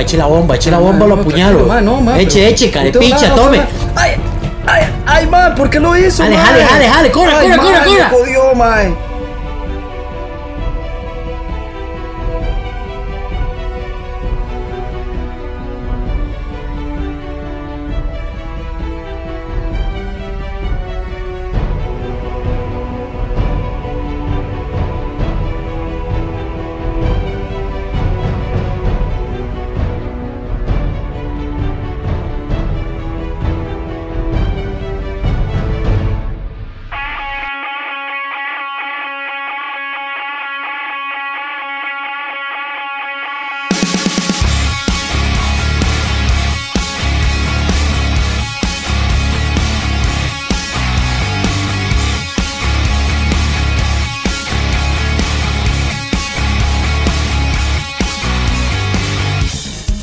Eche la bomba, eche la bomba, lo apuñalo. no, eche, eche, carepicha, tome. Ay, ay, ay, man, ¿por qué lo hizo? Jale, ma? jale, jale, jale, corra, Ay, corra, ma,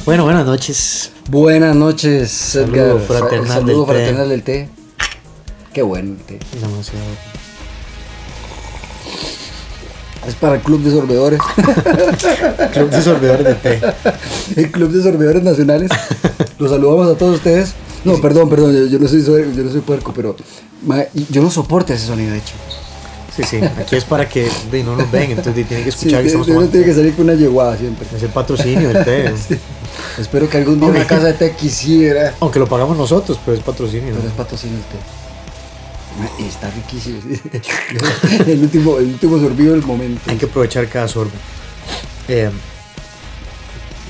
Bueno, buenas noches. Buenas noches, Saludo Edgar. fraternal Saludo del té. fraternal del té. Qué bueno el té. Demasiado. Es para el Club de Sorbedores. Club de sorbedores de té. el Club de Sorbedores Nacionales. Los saludamos a todos ustedes. No, perdón, perdón, yo, yo no soy yo no soy puerco, pero ma, yo no soporto ese sonido, de hecho. Sí, sí. Aquí es para que de, no nos ven, entonces tienen que Sí, escuchar que estamos tomando. tiene que salir con una yeguada siempre. Es el patrocinio del té. Espero que algún día una casa de té quisiera. Aunque lo pagamos nosotros, pero es patrocinio. Pero es patrocinio el té. Está riquísimo. sí. el, último, el último sorbido del momento. Hay que aprovechar cada sorbo. Eh,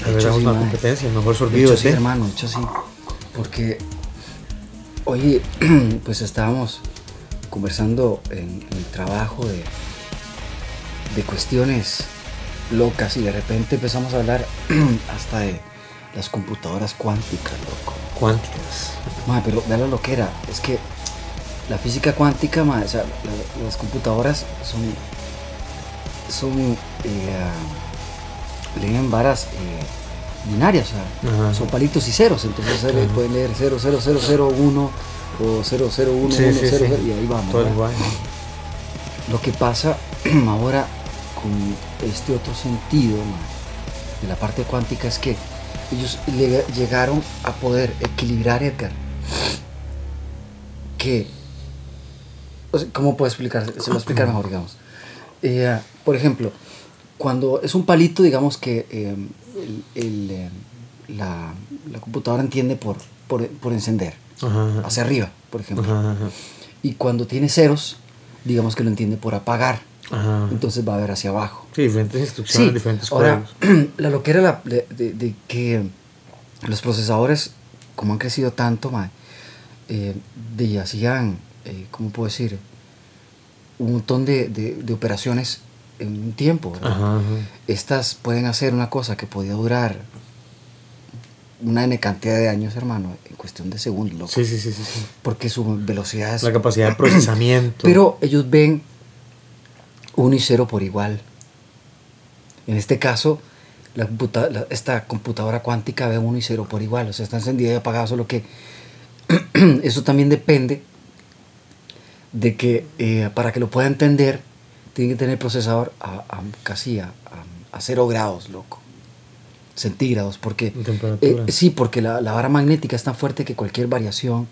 De hecho, hagamos sí, una competencia, el mejor De sorbido hecho, de sí, té. hermano, de hecho sí. Porque, oye, pues estábamos conversando en, en el trabajo de, de cuestiones locas y de repente empezamos a hablar hasta de las computadoras cuánticas, loco. Cuánticas. Ma, pero vean lo que era. Es que la física cuántica, ma, o sea, la- las computadoras son. son. Eh, leen varas eh, binarias, o sea, son palitos y ceros. Entonces pueden leer 00001 o 001 Sí, sí, sí. y ahí vamos. Todo el. Lo que pasa ahora con este otro sentido de la parte cuántica es que ellos le- llegaron a poder equilibrar, Edgar, que, ¿cómo puedo explicar? Se lo voy a explicar mejor, digamos. Eh, por ejemplo, cuando es un palito, digamos que eh, eh, la, computadora entiende por, por encender, Ajá, hacia arriba, por ejemplo. Ajá. Y cuando tiene ceros, digamos que lo entiende por apagar. Ajá. Entonces va a ver hacia abajo. Sí, diferentes instrucciones, Sí, diferentes ahora, la lo que era la, de, de- de que los procesadores, como han crecido tanto, eh, de, hacían, eh, ¿cómo puedo decir? Un montón de, de- de operaciones en un tiempo. Estas pueden hacer una cosa que podía durar una N cantidad de años, hermano, en cuestión de segundos, loco. Sí, sí, sí, sí, sí. Porque su velocidad es La capacidad de procesamiento. pero ellos ven uno y cero por igual. En este caso, la computa- la- esta computadora cuántica ve uno y cero por igual. O sea, está encendida y apagada, solo que eso también depende de que eh, para que lo pueda entender, tiene que tener el procesador a, a casi a, a, a cero grados, loco. Centígrados, porque... Eh, sí, porque la, la vara magnética es tan fuerte que cualquier variación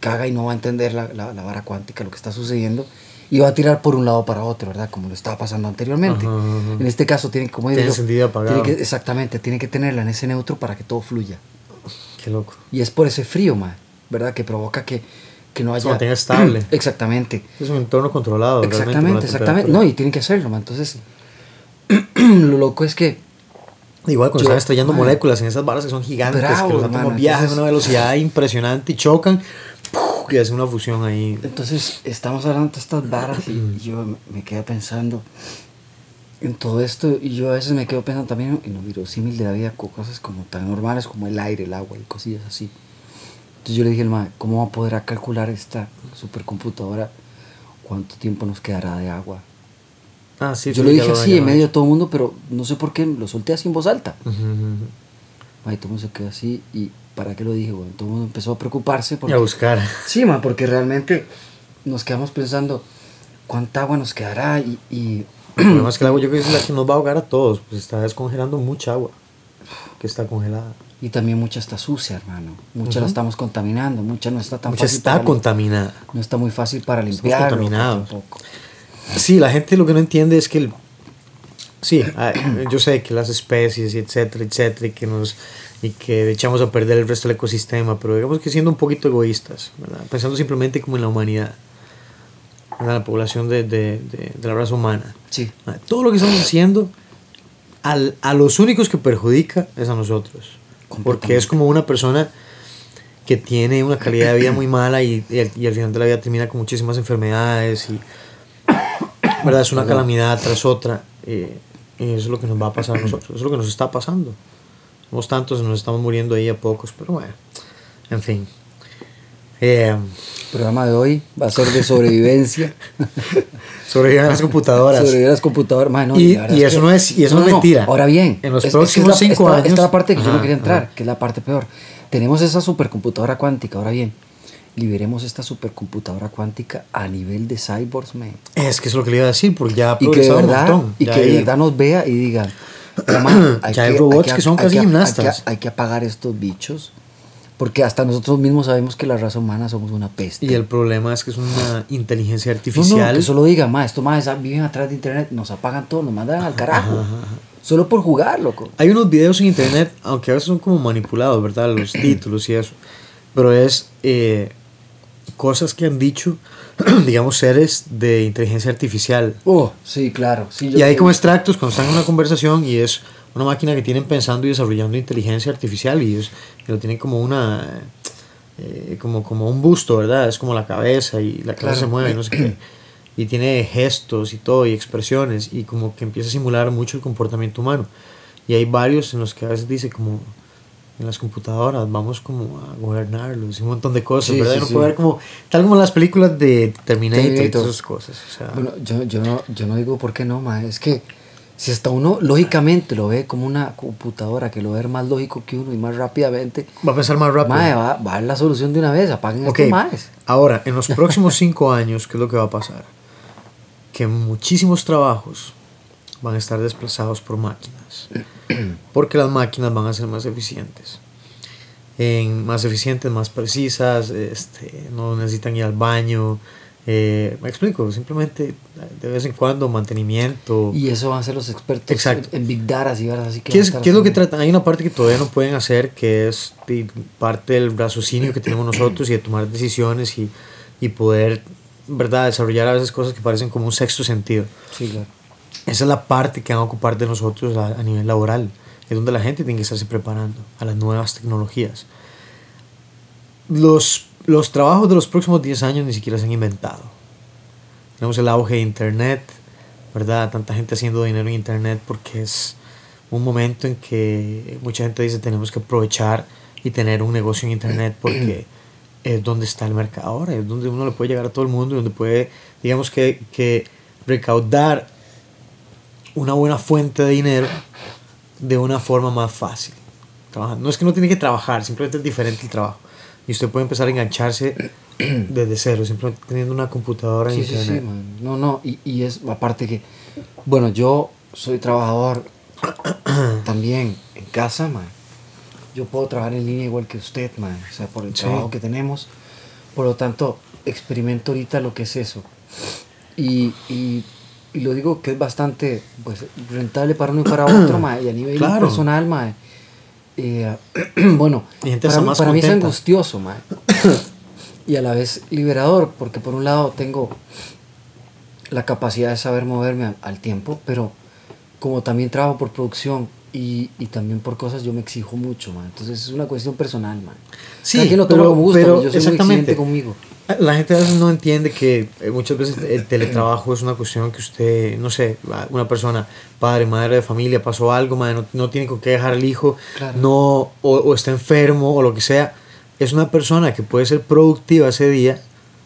caga y no va a entender la, la, la vara cuántica, lo que está sucediendo, y va a tirar por un lado para otro, ¿verdad? Como lo estaba pasando anteriormente. Ajá, ajá. En este caso, tiene, como digo, Tiene que- exactamente, tiene que tenerla en ese neutro para que todo fluya. Qué loco. Y es por ese frío, ma, ¿verdad? Que provoca que, que no Se haya... mantenga estable. Exactamente. Es un entorno controlado. Exactamente, exactamente. No, y tienen que hacerlo, ma. Entonces, lo loco es que Igual cuando Yo- están estrellando moléculas en esas barras que son gigantes, Bravo, que los átomos viajan a una velocidad impresionante y chocan, ¡puf! y hacen una fusión ahí. Entonces, estamos hablando de estas varas y yo me- quedo pensando en todo esto y yo a veces me quedo pensando también en lo virosímil de la vida con cosas como tan normales como el aire, el agua y cosillas así. Entonces yo le dije al mae, ¿cómo va a poder calcular esta supercomputadora cuánto tiempo nos quedará de agua? Ah, sí, yo lo dije así en medio de todo el mundo, pero no sé por qué lo solté así en voz alta. Ujú, ujú. Mae, todo el mundo se quedó así y ¿para qué lo dije? Bueno, todo el mundo empezó a preocuparse Y porque... a buscar. Sí, ma, porque realmente nos quedamos pensando cuánta agua nos quedará y, y El problema es que el agua yo creo que es la que nos va a ahogar a todos, pues está descongelando mucha agua. que está congelada. Y también mucha está sucia, hermano. Mucha la estamos contaminando, mucha no está tan Mucha fácil está para lim- contaminada. No está muy fácil para limpiar. contaminados. Sí, la gente lo que no entiende es que el- sí, yo sé que las especies etcétera, etcétera, y que nos y que echamos a perder el resto del ecosistema, pero digamos que siendo un poquito egoístas, ¿verdad? pensando simplemente como en la humanidad, ¿verdad? la población de, de, de- de la raza humana. Sí. Todo lo que estamos haciendo, al- a los únicos que perjudica es a nosotros. Porque es como una persona que tiene una calidad de vida muy mala y, y al, y al final de la vida termina con muchísimas enfermedades y verdad es una calamidad tras otra eh, y eso es lo que nos va a pasar a nosotros eso es lo que nos está pasando somos tantos nos estamos muriendo ahí a pocos pero bueno en fin Eh, El programa de hoy va a ser de sobrevivencia. sobreviven las computadoras Sobrevivir a las computadoras. Mae, no, Y- la y es eso no es- y eso no es mentira. Ahora bien, En los es- es próximos esta- cinco esta- años- Esta es la parte que yo no Ajá, quería entrar, ajá. que es la parte peor. Tenemos esa supercomputadora cuántica. Ahora bien, liberemos esta supercomputadora cuántica a nivel de cyborgs, man. es que es lo que le iba a decir porque ya ha que progresado un verdad, montón y Ya que de hay- verdad nos vea y diga, "Pero, man, Ya hay robots que son hay casi hay gimnastas". Hay que, hay que apagar estos bichos. Porque hasta nosotros mismos sabemos que la raza humana somos una peste. y el problema es que es una inteligencia No, no, artificial que solo digan, ma, estos más viven atrás de internet, nos apagan todo, nos mandan al carajo. Solo por jugar, loco. Hay unos videos en internet, aunque a veces son como manipulados, ¿verdad? Los títulos y eso. Pero es eh, cosas que han dicho, digamos, seres de inteligencia artificial. Oh, sí, claro. Sí, yo- Y hay como extractos cuando están en una conversación y es una máquina que tienen pensando y desarrollando inteligencia artificial y, es, y lo tienen como una... eh, como, como un busto, ¿verdad? Es como la cabeza y la cabeza Claro. se mueve, no sé qué. Y tiene gestos y todo, y expresiones, y como que empieza a simular mucho el comportamiento humano. Y hay varios en los que a veces dice como en las computadoras vamos como a gobernarlos y un montón de cosas, Sí, ¿verdad? sí, Y uno sí. puede como, tal como las películas de Terminator, y Terminator. todas esas cosas. O sea, Bueno, yo, yo, no, yo no digo por qué no, ma. Es que si hasta uno lógicamente lo ve como una computadora que lo ve más lógico que uno y más rápidamente, va a pensar más rápido. ma, va, va a dar la solución de una vez. Apaguen Ok, estos maes. ahora, en los próximos cinco años, ¿qué es lo que va a pasar? Que muchísimos trabajos van a estar desplazados por máquinas. Porque las máquinas van a ser más eficientes. En, más eficientes, más precisas, este, no necesitan ir al baño. eh, me explico, simplemente de vez en cuando mantenimiento. Y eso van a ser los expertos Exacto. en, Big Data, así. Así que ¿Qué es, qué es lo que tratan? Hay una parte que todavía no pueden hacer, que es parte del raciocinio que tenemos nosotros y de tomar decisiones y, y poder, ¿verdad?, desarrollar a veces cosas que parecen como un sexto sentido. Sí, claro. Esa es la parte que van a ocupar de nosotros a, a nivel laboral. Es donde la gente tiene que estarse preparando a las nuevas tecnologías. Los, los trabajos de los próximos 10 años ni siquiera se han inventado. Tenemos el auge de Internet, ¿verdad? Tanta gente haciendo dinero en Internet porque es un momento en que mucha gente dice tenemos que aprovechar y tener un negocio en Internet porque es donde está el mercado ahora, es donde uno le puede llegar a todo el mundo y donde puede, digamos que, que recaudar una buena fuente de dinero de una forma más fácil. Trabajando. No es que no tiene que trabajar, simplemente es diferente el trabajo. Y usted puede empezar a engancharse desde cero, simplemente teniendo una computadora en Sí, sí, sí, internet. man. No, no, y, y es aparte que, bueno, yo soy trabajador también en casa, man. Yo puedo trabajar en línea igual que usted, man. O sea, por el Sí. trabajo que tenemos. Por lo tanto, experimento ahorita lo que es eso. Y, y, y lo digo que es bastante pues, rentable para uno y para otro, man. Y a nivel Claro. personal, man. eh, bueno, para, mí, más para mí es angustioso, man. y a la vez liberador, porque por un lado tengo la capacidad de saber moverme al, al tiempo, pero como también trabajo por producción y, y también por cosas, yo me exijo mucho, man. Entonces es una cuestión personal, man. Sí, Cada quien lo toma pero- como gusto, pero yo soy muy exactamente. exigente conmigo. La gente a veces no entiende que eh, muchas veces el teletrabajo es una cuestión que usted, no sé, una persona, padre, madre de familia, pasó algo, madre, no, no tiene con qué dejar al hijo, Claro. no, o, o está enfermo o lo que sea. Es una persona que puede ser productiva ese día,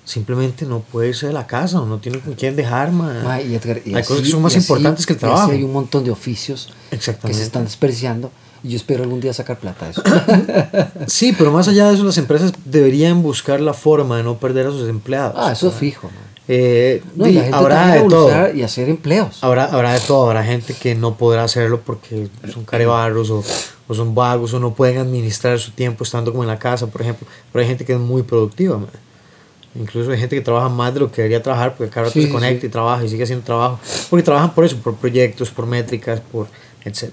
simplemente no puede irse de la casa o no tiene con quién dejar, madre. Ma, y Edgar, y Hay así- cosas que son más así- importantes que el así trabajo. hay un montón de oficios que se están despreciando yo espero algún día sacar plata de eso. Sí, pero más allá de eso, las empresas deberían buscar la forma de no perder a sus empleados. ah, eso es fijo, man. Eh, No, y di- la gente habrá de todo. y hacer empleos. Habrá, habrá de todo, habrá gente que no podrá hacerlo porque son carebarros o, o son vagos o no pueden administrar su tiempo estando como en la casa, por ejemplo. Pero hay gente que es muy productiva, man. Incluso hay gente que trabaja más de lo que debería trabajar porque cada rato Sí, se conecta sí. y trabaja y sigue haciendo trabajo. Porque trabajan por eso, por proyectos, por métricas, por etc.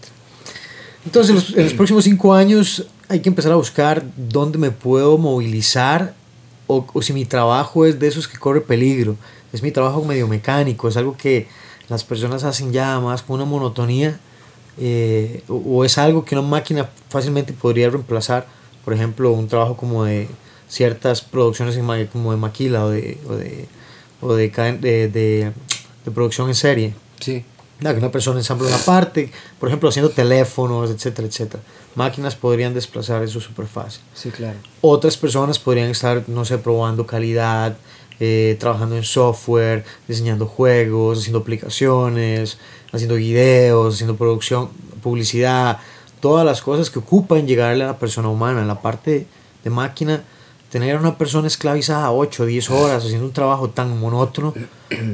Entonces, en los, en los próximos cinco años hay que empezar a buscar dónde me puedo movilizar o, o si mi trabajo es de esos que corre peligro. Es mi trabajo medio mecánico, es algo que las personas hacen ya más con una monotonía eh, o, o es algo que una máquina fácilmente podría reemplazar. Por ejemplo, un trabajo como de ciertas producciones como de maquila o de, o de, o de, de- de producción en serie. Sí. Que una persona ensambla una parte, por ejemplo, haciendo teléfonos, etcétera, etcétera. Máquinas podrían desplazar eso súper fácil. Sí, claro. Otras personas podrían estar, no sé, probando calidad, eh, trabajando en software, diseñando juegos, haciendo aplicaciones, haciendo videos, haciendo producción, publicidad, todas las cosas que ocupan llegarle a la persona humana. En la parte de máquina, tener a una persona esclavizada 8 o 10 horas haciendo un trabajo tan monótono,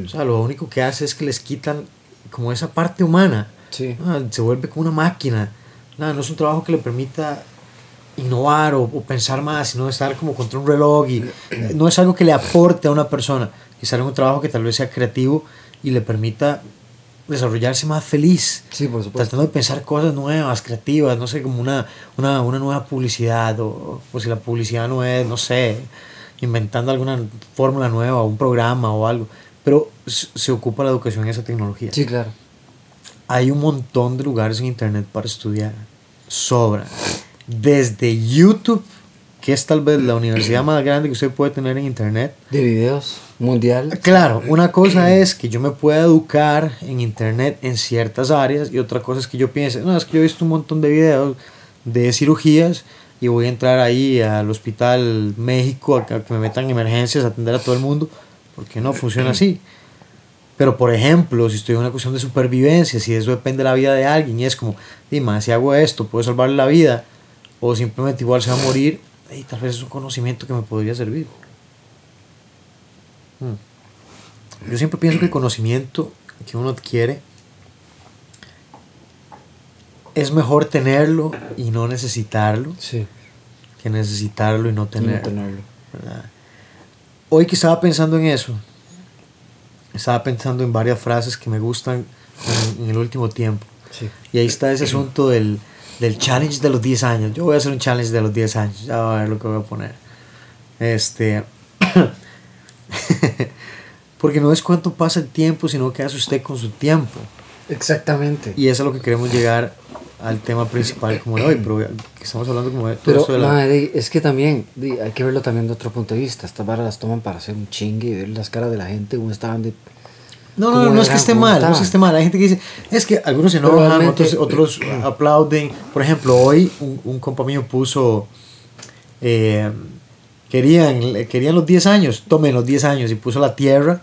o sea, lo único que hace es que les quitan como esa parte humana. Sí. Ah, se vuelve como una máquina. Nada, no es un trabajo que le permita innovar o, o pensar más, sino estar como contra un reloj y eh, no es algo que le aporte a una persona. Quizá un trabajo que tal vez sea creativo y le permita desarrollarse más feliz. Sí, por supuesto. Tratando de pensar cosas nuevas, creativas, no sé, como una, una, una nueva publicidad o, o si la publicidad no es, no sé, inventando alguna fórmula nueva o un programa o algo. Pero se ocupa la educación en esa tecnología. Sí, claro. Hay un montón de lugares en internet para estudiar. Sobra. Desde YouTube, que es tal vez la universidad más grande que usted puede tener en internet. De videos mundial. Claro, una cosa es que yo me pueda educar en internet en ciertas áreas y otra cosa es que yo piense, no, es que yo he visto un montón de videos de cirugías y voy a entrar ahí al hospital México a que me metan emergencias, a atender a todo el mundo, porque no funciona así. Pero por ejemplo, si estoy en una cuestión de supervivencia, si eso depende de la vida de alguien y es como, dime, si hago esto, puedo salvarle la vida, o simplemente igual se va a morir, y tal vez es un conocimiento que me podría servir. Mm. Yo siempre pienso que el conocimiento que uno adquiere es mejor tenerlo y no necesitarlo Sí. que necesitarlo y no Y no tenerlo. Hoy que estaba pensando en eso, estaba pensando en varias frases que me gustan en, en el último tiempo. Sí. Y ahí está ese asunto del, del challenge de los 10 años. Yo voy a hacer un challenge de los 10 años. Ya va a ver lo que voy a poner. Este. Porque no es cuánto pasa el tiempo, sino qué hace usted con su tiempo. Exactamente. Y eso es a lo que queremos llegar al tema principal como de hoy, pero estamos hablando como de todo Pero esto de la... di, es que también hay que verlo también de otro punto de vista. Estas barras las toman para hacer un chingue y ver las caras de la gente. Uno estaban de. No, no, ¿Cómo no, no es que esté ¿Cómo mal, no es que esté mal. Hay gente que dice, es que algunos se enojan, otros, otros aplauden. Por ejemplo, hoy un, un compa mío puso, eh, querían, querían los 10 años, tomen los 10 años y puso la tierra,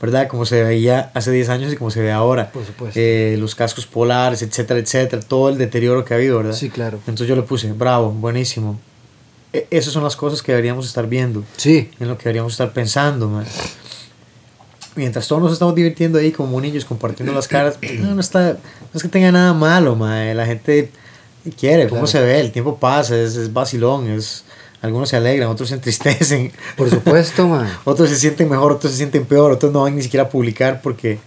¿verdad? Como se veía hace 10 años y como se ve ahora. Por supuesto. Eh, los cascos polares, etcétera, etcétera, todo el deterioro que ha habido, ¿verdad? Sí, claro. Entonces yo le puse, bravo, buenísimo. E- esas son las cosas que deberíamos estar viendo Sí. en lo que deberíamos estar pensando, man. Mientras todos nos estamos divirtiendo ahí como niños compartiendo las caras, no, no está, no es que tenga nada malo, man. La gente quiere, cómo Claro. se ve, el tiempo pasa, es, es vacilón, es, algunos se alegran, otros se entristecen, Por supuesto, man. otros se sienten mejor, otros se sienten peor, otros no van ni siquiera a publicar porque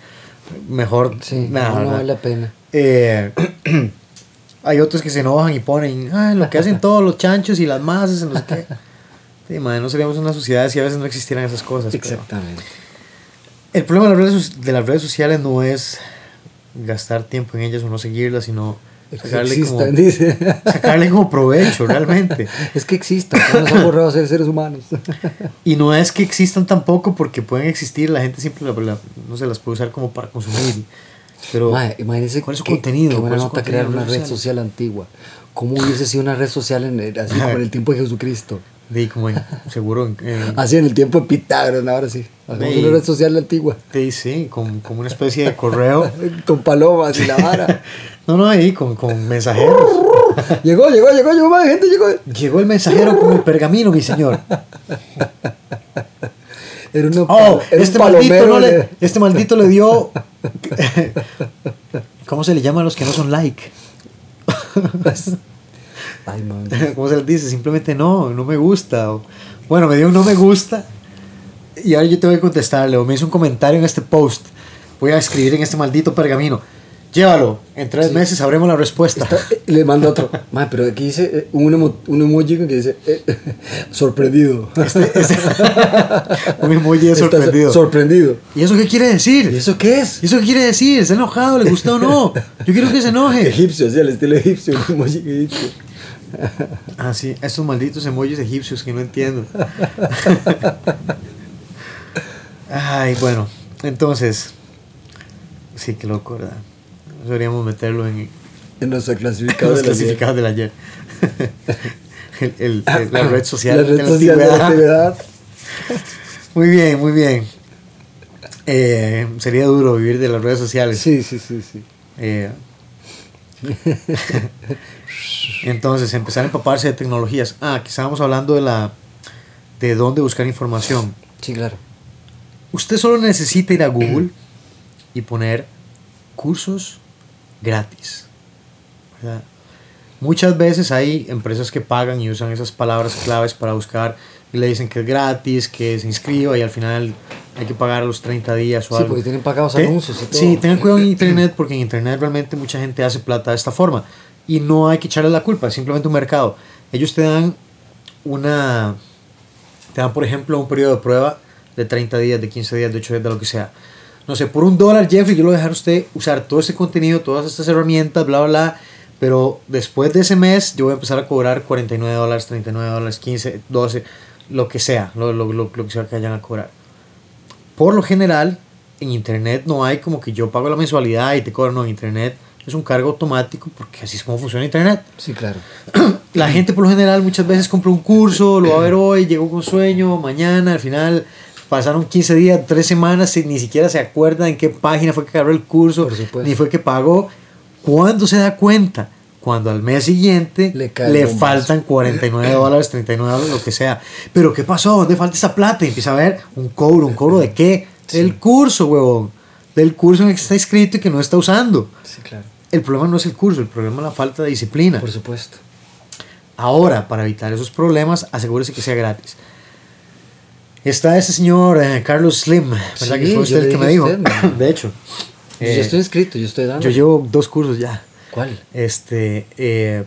mejor Sí, nada, no, vale la pena. Eh, hay otros que se enojan y ponen, "Ay, lo que hacen todos los chanchos y las masas, no sé qué. Sí, man, no seríamos una sociedad si a veces no existieran esas cosas. pero- Exactamente. el problema de las, redes, de las redes sociales no es gastar tiempo en ellas o no seguirlas, sino sacarle como, Existan, dice. sacarle como provecho realmente. Es que existan, no nos han borrado a ser seres humanos. Y no es que existan tampoco porque pueden existir, la gente siempre la- la- no se las puede usar como para consumir. Pero Mae, imagínense ¿cuál es su qué- contenido? Qué ¿Cuál buena nota contenido crear una red social antigua. ¿Cómo hubiese sido una red social en el, así como en el tiempo de Jesucristo? de, como en- seguro en- en- Así en el tiempo de Pitágoras, ahora sí. Hagamos Sí. una red social antigua. de- sí, como, como una especie de correo. Con palomas y la vara. No, no, ahí con, con mensajeros. llegó, llegó, llegó, llegó, más gente llegó. Llegó el mensajero con el pergamino, mi señor. Era, una, Oh, era un este maldito, no le, este maldito le dio. ¿Cómo se le llama a los que no son like? Ay, man. ¿Cómo se les dice? Simplemente no, no me gusta. o- bueno, me dio un no me gusta y ahora yo te voy a contestarle o me hizo un comentario en este post. Voy a escribir en este maldito pergamino. Llévalo, en tres meses sabremos la respuesta. Eh, Le mando otro. Man, pero aquí dice eh, un, emo- un emoji que dice eh, sorprendido. Este- este- un emoji de sorprendido. sorprendido. ¿Y eso qué quiere decir? ¿Y eso qué es? ¿Y eso qué quiere decir? ¿Está enojado? ¿Le gusta o no? Yo quiero que se enoje. Egipcio, así al estilo egipcio. Un emoji egipcio. Ah, sí, estos malditos emojis egipcios que no entiendo. Ay, bueno, entonces. Sí, qué loco, ¿verdad? Deberíamos meterlo en, En en los clasificados del ayer. El- el- el- la red social, La red de la social de la antigüedad. antigüedad. Muy bien, muy bien. Eh, sería duro vivir de las redes sociales. Sí, sí, sí, sí. Eh, entonces, empezar a empaparse de tecnologías. Ah, que estábamos hablando de la de dónde buscar información. Sí, claro. Usted solo necesita ir a Google y poner cursos gratis. ¿verdad? Muchas veces hay empresas que pagan y usan esas palabras claves para buscar y le dicen que es gratis, que se inscriba y al final hay que pagar los 30 días o Sí, algo. porque tienen pagados anuncios y todo. Sí, tengan cuidado en internet porque en internet realmente mucha gente hace plata de esta forma y no hay que echarle la culpa, es simplemente un mercado. Ellos te dan una, te dan por ejemplo un periodo de prueba de 30 días, de 15 días, de 8 días, de lo que sea. No sé, por un dólar, Jeffrey, yo lo voy a dejar a usted usar todo este contenido, todas estas herramientas, bla, bla, bla. Pero después de ese mes, yo voy a empezar a cobrar 49 dólares, 39 dólares, 15, 12, lo que sea, lo, lo, lo, lo que sea que vayan a cobrar por lo general, en internet no hay como que yo pago la mensualidad y te cobro, no, en internet es un cargo automático porque así es como funciona internet. Sí, claro. La gente por lo general muchas veces compra un curso, lo va a ver hoy, llegó con sueño, mañana, al final pasaron 15 días, 3 semanas y ni siquiera se acuerda en qué página fue que agarró el curso, ni fue que pagó. ¿Cuándo se da cuenta? Cuando al mes siguiente Le le, el faltan 49 dólares, 39 dólares, lo que sea. Pero ¿qué pasó? ¿Dónde falta esa plata? Y empieza a ver un cobro, un cobro de qué? Del curso, huevón. Del curso en el que está escrito y que no está usando. Sí, claro. El problema no es el curso, el problema es la falta de disciplina. Por supuesto. Ahora, para evitar esos problemas, asegúrese que sea gratis. Está ese señor eh, Carlos Slim, ¿verdad? Sí, que fue usted el que me dijo. usted, de hecho, eh, yo estoy inscrito, yo estoy dando. yo llevo dos cursos ya. ¿Cuál? Este, eh,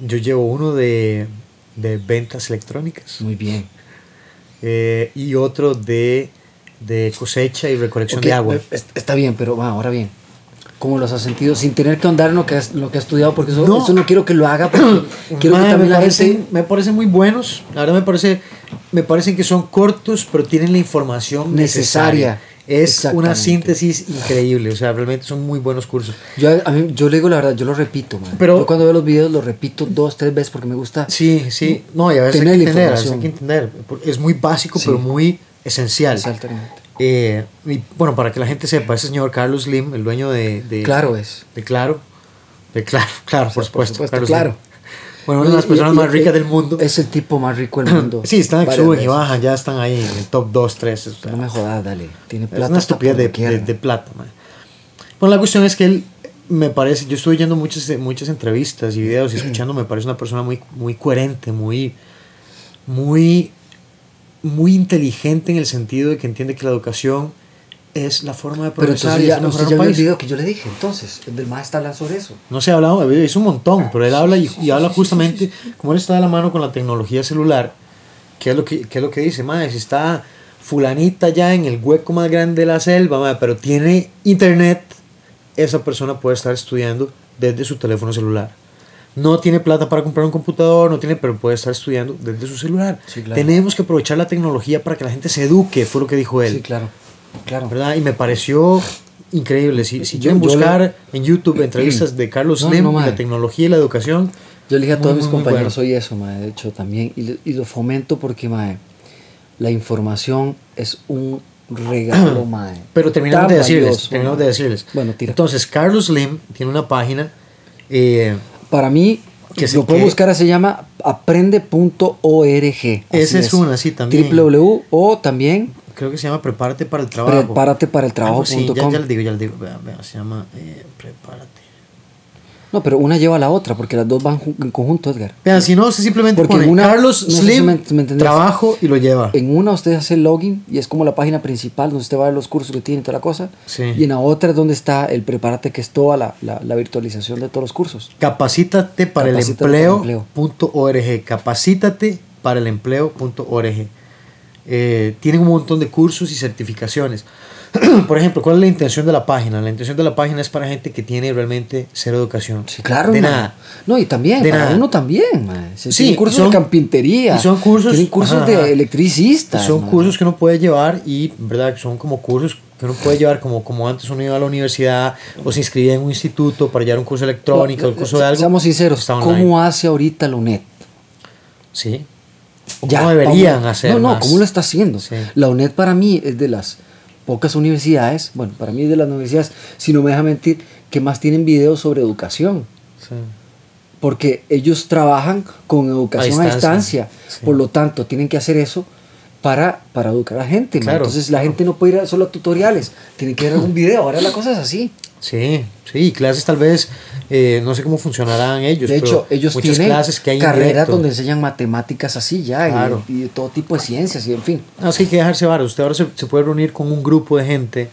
yo llevo uno de, de ventas electrónicas Muy bien. eh, y otro de, de cosecha y recolección de agua. eh, est- Está bien, pero va, ahora bien. ¿Cómo los has sentido? Sin tener que ahondar en lo que has, lo que has estudiado, porque eso No. eso no quiero que lo haga, porque quiero que también me, la parecen, gente... me parecen muy buenos. La verdad me parece me parecen que son cortos, pero tienen la información necesaria. Necesaria. Es una síntesis increíble. O sea, realmente son muy buenos cursos. Yo, a mí, yo le digo la verdad, yo lo repito, man. Pero- yo cuando veo los videos los repito dos, tres veces porque me gusta. Sí, sí. No, y a veces Tener hay que entender. hay que entender. Es muy básico, Sí. pero muy esencial. Exactamente. Eh, y bueno, para que la gente sepa, ese señor Carlos Slim, el dueño de, de Claro es. de Claro, de Claro, claro, por Por supuesto, supuesto, Carlos claro. Slim. Bueno, una de las personas y- más ricas del mundo. Es el tipo más rico del mundo. Sí, están suben y bajan, ya están ahí en el top 2, 3. o sea, No me jodas, dale. Tiene plata. es una estupidez de, de- plata, man. Bueno, la cuestión es que él me parece, yo estoy oyendo muchas, muchas entrevistas y videos y escuchando, me parece una persona muy, muy coherente, muy, muy, muy inteligente en el sentido de que entiende que la educación es la forma de Pero progresar entonces y ya, mejorar ya un el país. video que yo le dije. Entonces, el del maestro habla sobre eso. No se ha hablado, es un montón, pero él habla y, y habla justamente, como él está de la mano con la tecnología celular, ¿qué es lo que, qué es lo que dice? Madre, si está fulanita ya en el hueco más grande de la selva, madre, pero tiene internet, esa persona puede estar estudiando desde su teléfono celular. No tiene plata para comprar un computador, no tiene, pero puede estar estudiando desde su celular. Sí, claro. Tenemos que aprovechar la tecnología para que la gente se eduque, fue lo que dijo él. Sí, claro. Claro. ¿verdad? Y me pareció increíble. Si, si Yo- quieren yo le- buscar en YouTube entrevistas de Carlos No, Slim, no, la tecnología y la educación, Yo le dije a todos muy, mis compañeros bueno. eso, mae, de hecho también, y, y lo fomento porque, mae, la información es un regalo, mae. pero terminamos de decirles, terminamos de decirles. Bueno, tira. Entonces, Carlos Slim tiene una página eh, Para mí, Que lo puedo que- buscar, se llama aprende.org. Esa es una, sí, también. www o también creo que se llama Prepárate para el trabajo. prepárate para el así, ya, ya les digo, ya les digo, vean, vean, se llama eh, Prepárate. No, pero una lleva a la otra, porque las dos van en conjunto, Edgar. Vean, si no, usted simplemente Porque pone una- Carlos no sé si Slim, me- me entendés. trabajo y lo lleva. En una usted hace el login y es como la página principal donde usted va a ver los cursos que tiene y toda la cosa. Sí. Y en la otra es donde está el prepárate, que es toda la, la- la virtualización de todos los cursos. Capacítate para Capacítate el para el empleo.org. Capacítate para el empleo.org. Eh, tienen un montón de cursos y certificaciones. Por ejemplo, ¿cuál es la intención de la página? La intención de la página es para gente que tiene realmente cero educación. Sí, claro. De ma. nada. No, y también, De para nada. uno también, Sí, tienen cursos son- de carpintería. y son cursos- Tienen cursos ajá, de electricistas. Son ma. cursos que uno puede llevar y, ¿verdad? Son como cursos que uno puede llevar como, como antes uno iba a la universidad o se inscribía en un instituto para llevar un curso electrónico, un curso de algo. Seamos sinceros. ¿cómo hace ahorita la UNED? Sí. Ya, ¿Cómo deberían ¿cómo? hacer No, no, más? ¿cómo lo está haciendo? Sí. La UNED para mí es de las pocas universidades, bueno, para mí es de las universidades, si no me deja mentir, que más tienen videos sobre educación. Sí. Porque ellos trabajan con educación A a distancia, sí. Por lo tanto, tienen que hacer eso para, para educar a la gente. Claro, Entonces la gente no puede ir solo a tutoriales, tienen que ver algún video. Ahora la cosa es así. Sí, sí, clases tal vez, eh, no sé cómo funcionarán ellos. de pero hecho, ellos muchas tienen clases que hay carreras donde enseñan matemáticas así ya y- Claro. y, de todo tipo de ciencias y en fin. No, es que hay que dejarse varas. Usted ahora se, se puede reunir con un grupo de gente,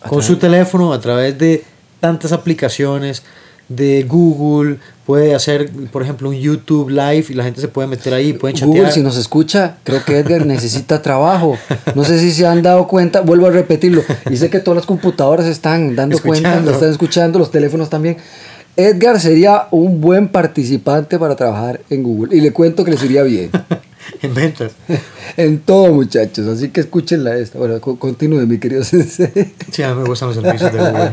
A con través- su teléfono, a través de tantas aplicaciones, de Google, puede hacer, por ejemplo, un YouTube Live y la gente se puede meter ahí, pueden chatear. Google, si nos escucha, creo que Edgar necesita trabajo. No sé si se han dado cuenta, vuelvo a repetirlo. Y sé que todas las computadoras están dando cuenta, lo están escuchando, los teléfonos también. Edgar sería un buen participante para trabajar en Google. Y le cuento que le sería bien. en ventas. en todo, muchachos. Así que escúchenla esta. Bueno, co- continúe, mi querido sensei. Sí, a mí me gustan los servicios de Google.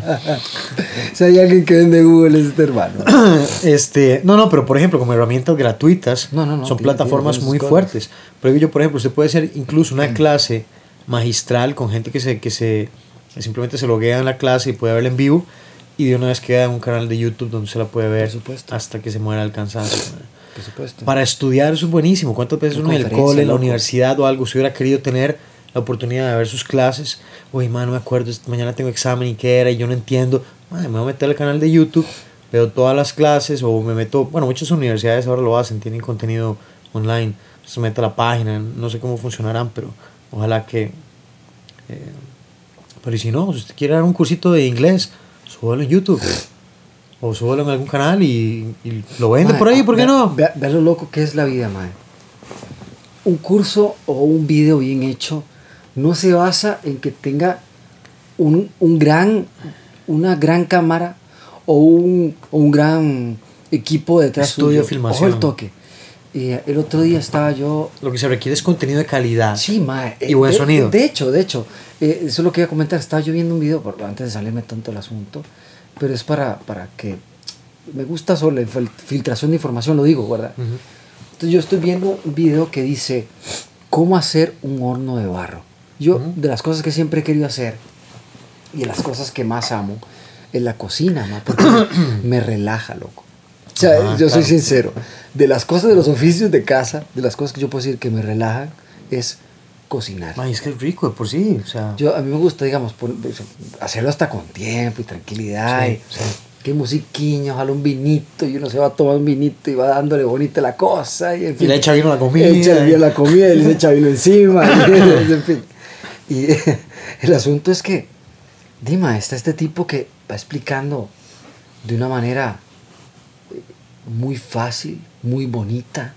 si hay alguien que vende Google, es este hermano. Este, no, no, pero por ejemplo, como herramientas gratuitas, No, no, no, son tiene- plataformas tiene muy sus fuertes. Pero yo, por ejemplo, usted puede hacer incluso una clase magistral con gente que se, que se simplemente se loguea en la clase y puede verla en vivo y de una vez queda un canal de YouTube donde se la puede ver hasta que se muera el cansancio. Por supuesto. Para estudiar eso es buenísimo. ¿Cuántas veces Una uno en el cole, en la universidad o algo, se hubiera querido tener la oportunidad de ver sus clases? Uy, man, no me acuerdo, mañana tengo examen y qué era y yo no entiendo. Man, me voy a meter al canal de YouTube, veo todas las clases o me meto, bueno, muchas universidades ahora lo hacen, tienen contenido online. Se mete a la página, no sé cómo funcionarán, pero ojalá que... eh, pero y si no, si usted quiere dar un cursito de inglés, súbalo en YouTube. O súbalo en algún canal y, y lo vende por ahí, ¿por qué no? Vea, vea lo loco que es la vida, mae. Un curso o un video bien hecho no se basa en que tenga un, un gran, una gran cámara o un, o un gran equipo detrás Estudio de suyo. filmación. Ojo el toque. Eh, el otro día estaba yo Lo que se requiere es contenido de calidad. Sí, mae. Y buen de, sonido. De hecho, de hecho, eh, eso es lo que iba a comentar. Estaba yo viendo un video, por- antes de salirme tanto el asunto, pero es para, para que me gusta sobre la fil- filtración de información, lo digo, ¿verdad? Entonces yo estoy viendo un video que dice cómo hacer un horno de barro. Yo, de las cosas que siempre he querido hacer y de las cosas que más amo, es la cocina, ma, porque me relaja, loco. O sea, Ajá, yo soy claro. sincero. De las cosas de los oficios de casa, de las cosas que yo puedo decir que me relajan, es cocinar. Ay, es que es rico de por sí. O sea, Yo, a mí me gusta, digamos, hacerlo hasta con tiempo y tranquilidad. Sí, y sí. Qué musiquiña, ojalá un vinito y uno se va a tomar un vinito y va dándole bonita la cosa. Y, en fin, le echa vino la comida. Echa vino la comida y le echa vino encima. y, en fin. Y el asunto es que, Dima, está este tipo que va explicando de una manera muy fácil, muy bonita,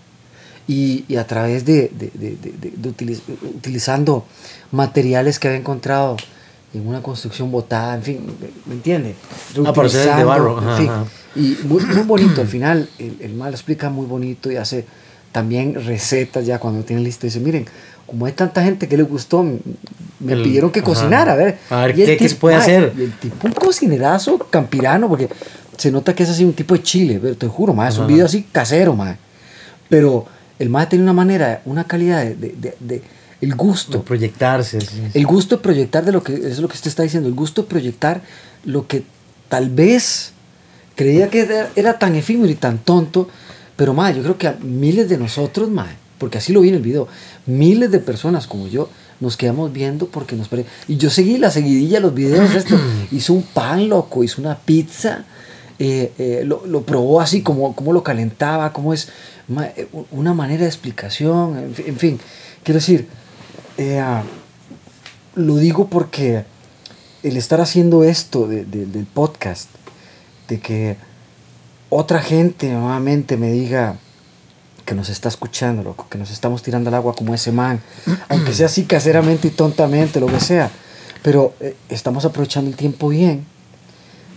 y, y a través de, de- de- de- utiliz- utilizando materiales que había encontrado en una construcción botada, en fin, ¿me- ¿me entiende? Ah, el de barro, en fin. Y muy, muy bonito, al final el, el mal explica muy bonito y hace también recetas ya cuando tiene listo. Dice, miren, como hay tanta gente que le gustó, me El- pidieron que ajá. cocinara, a ver. A ver, ¿qué- qué tip- se puede mae, hacer? Y el tipo un cocinerazo campirano, porque se nota que es así un tipo de chile, pero te juro, mae, es un video así casero, mae. Pero el mae tiene una manera, una calidad de, de- de- de- el de gusto. proyectarse. sí. El gusto de proyectar de lo que es lo que usted está diciendo, el gusto de proyectar lo que tal vez creía que era, era tan efímero y tan tonto, pero mae, yo creo que a miles de nosotros, mae, porque así lo vi en el video, miles de personas como yo nos quedamos viendo porque nos parece. Y yo seguí la seguidilla de los videos de esto. hizo un pan loco, hizo una pizza eh, eh, lo, lo, probó así, como, como lo calentaba, cómo es eh, una manera de explicación, en, fin, quiero decir, ah, lo digo porque el estar haciendo esto del podcast, de que otra gente nuevamente me diga que nos está escuchando, loco, que nos estamos tirando al agua como ese man, aunque sea así caseramente y tontamente, lo que sea, pero estamos aprovechando el tiempo bien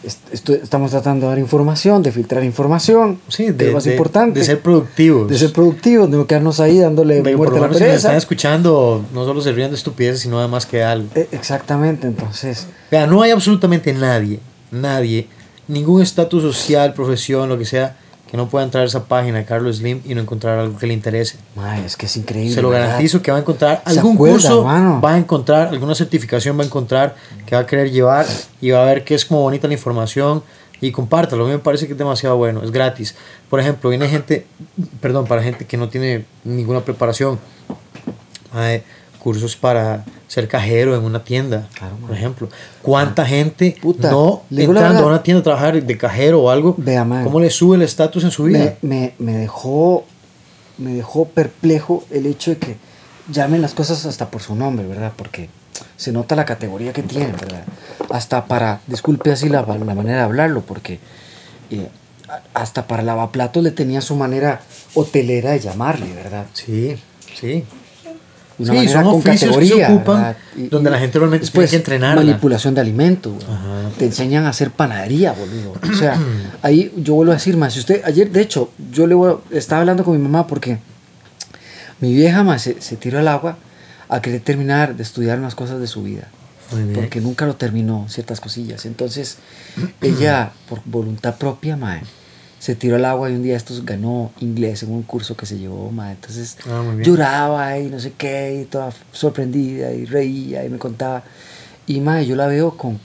estamos tratando de dar información, de filtrar información. Sí, de, lo más importante. De ser productivos. De ser productivos, de no quedarnos ahí dándole de muerte a la pereza. Si están escuchando, no solo se ríen de estupideces, sino además que algo. E, exactamente, entonces. Vea, no hay absolutamente nadie, nadie, ningún estatus social, profesión, lo que sea, que no pueda entrar a esa página de Carlos Slim y no encontrar algo que le interese. Ay, es que es increíble. Se lo garantizo que va a encontrar algún curso, va a encontrar alguna certificación, va a encontrar que va a querer llevar y va a ver que es como bonita la información y compártalo. A mí me parece que es demasiado bueno, es gratis. Por ejemplo, viene gente, perdón, para gente que no tiene ninguna preparación. Ay, cursos para ser cajero en una tienda, por ejemplo. ¿Cuánta gente no entrando a una tienda a trabajar de cajero o algo? Vea, ¿Cómo le sube el estatus en su vida? Me, me, dejó, me dejó perplejo el hecho de que llamen las cosas hasta por su nombre, ¿verdad? Porque se nota la categoría que tienen, ¿verdad? Hasta para, disculpe así la, la manera de hablarlo, porque eh, hasta para lavaplatos le tenía su manera hotelera de llamarle, ¿verdad? Sí, sí sí, son con categoría, que se ocupan, donde la gente realmente tiene que entrenar. Manipulación de alimentos. Te enseñan a hacer panadería, boludo. O sea, ahí yo vuelvo a decir más. Si usted, ayer, de hecho, yo le estaba hablando con mi mamá porque mi vieja más se, tiró al agua a querer terminar de estudiar unas cosas de su vida. Porque nunca lo terminó, ciertas cosillas. Entonces, ella, por voluntad propia, mae, se tiró al agua y un día estos ganó inglés en un curso que se llevó, ma. Entonces ah, lloraba y no sé qué, y toda sorprendida y reía y me contaba. Y ma, yo la veo con,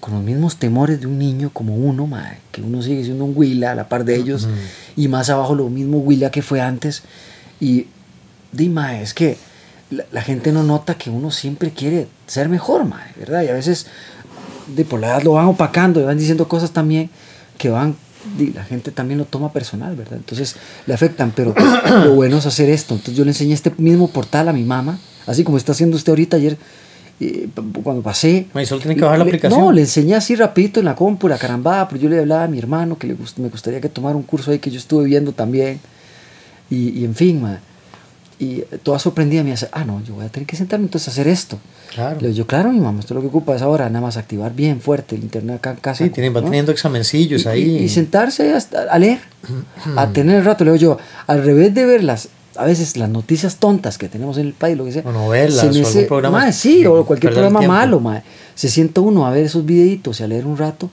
con los mismos temores de un niño como uno, ma, que uno sigue siendo un huila a la par de ellos y más abajo lo mismo huila que fue antes. Y dime, es que la, gente no nota que uno siempre quiere ser mejor, ma, ¿verdad? Y a veces de por la edad lo van opacando y van diciendo cosas también que van la gente también lo toma personal, ¿verdad? Entonces le afectan, pero lo bueno es hacer esto. Entonces yo le enseñé este mismo portal a mi mamá, así como está haciendo usted ahorita ayer. Eh, cuando pasé. solo tiene que bajar la aplicación. No, le enseñé así rapidito en la compu, la carambada, pero yo le hablaba a mi hermano que le me gustaría que tomara un curso ahí que yo estuve viendo también. Y, y en fin, ma, y toda sorprendida me dice, ah, no, yo voy a tener que sentarme entonces a hacer esto. Claro. Le digo, yo, claro, mi mamá, esto es lo que ocupa es ahora, nada más activar bien fuerte el internet acá en casa. Sí, tienen, va teniendo examencillos ahí. Y, sentarse hasta, a leer, a tener el rato. Le digo yo, al revés de ver las, a veces las noticias tontas que tenemos en el país, lo que sea. O novelas, o algún programa. sí, o cualquier programa malo. Se sienta uno a ver esos videitos y a leer un rato.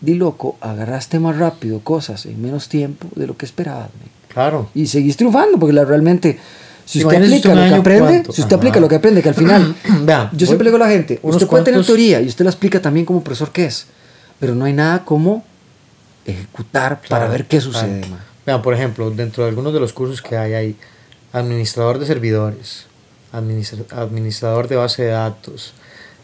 Di loco, agarraste más rápido cosas en menos tiempo de lo que esperabas, Claro. Y seguís triunfando, porque la, realmente, si usted aplica lo que aprende, si usted aplica lo que aprende, que al final, yo siempre le digo a la gente, usted puede tener teoría y usted la explica también como profesor que es, pero no hay nada como ejecutar para ver qué sucede. Vean, por ejemplo, dentro de algunos de los cursos que hay, hay administrador de servidores, administrador de base de datos,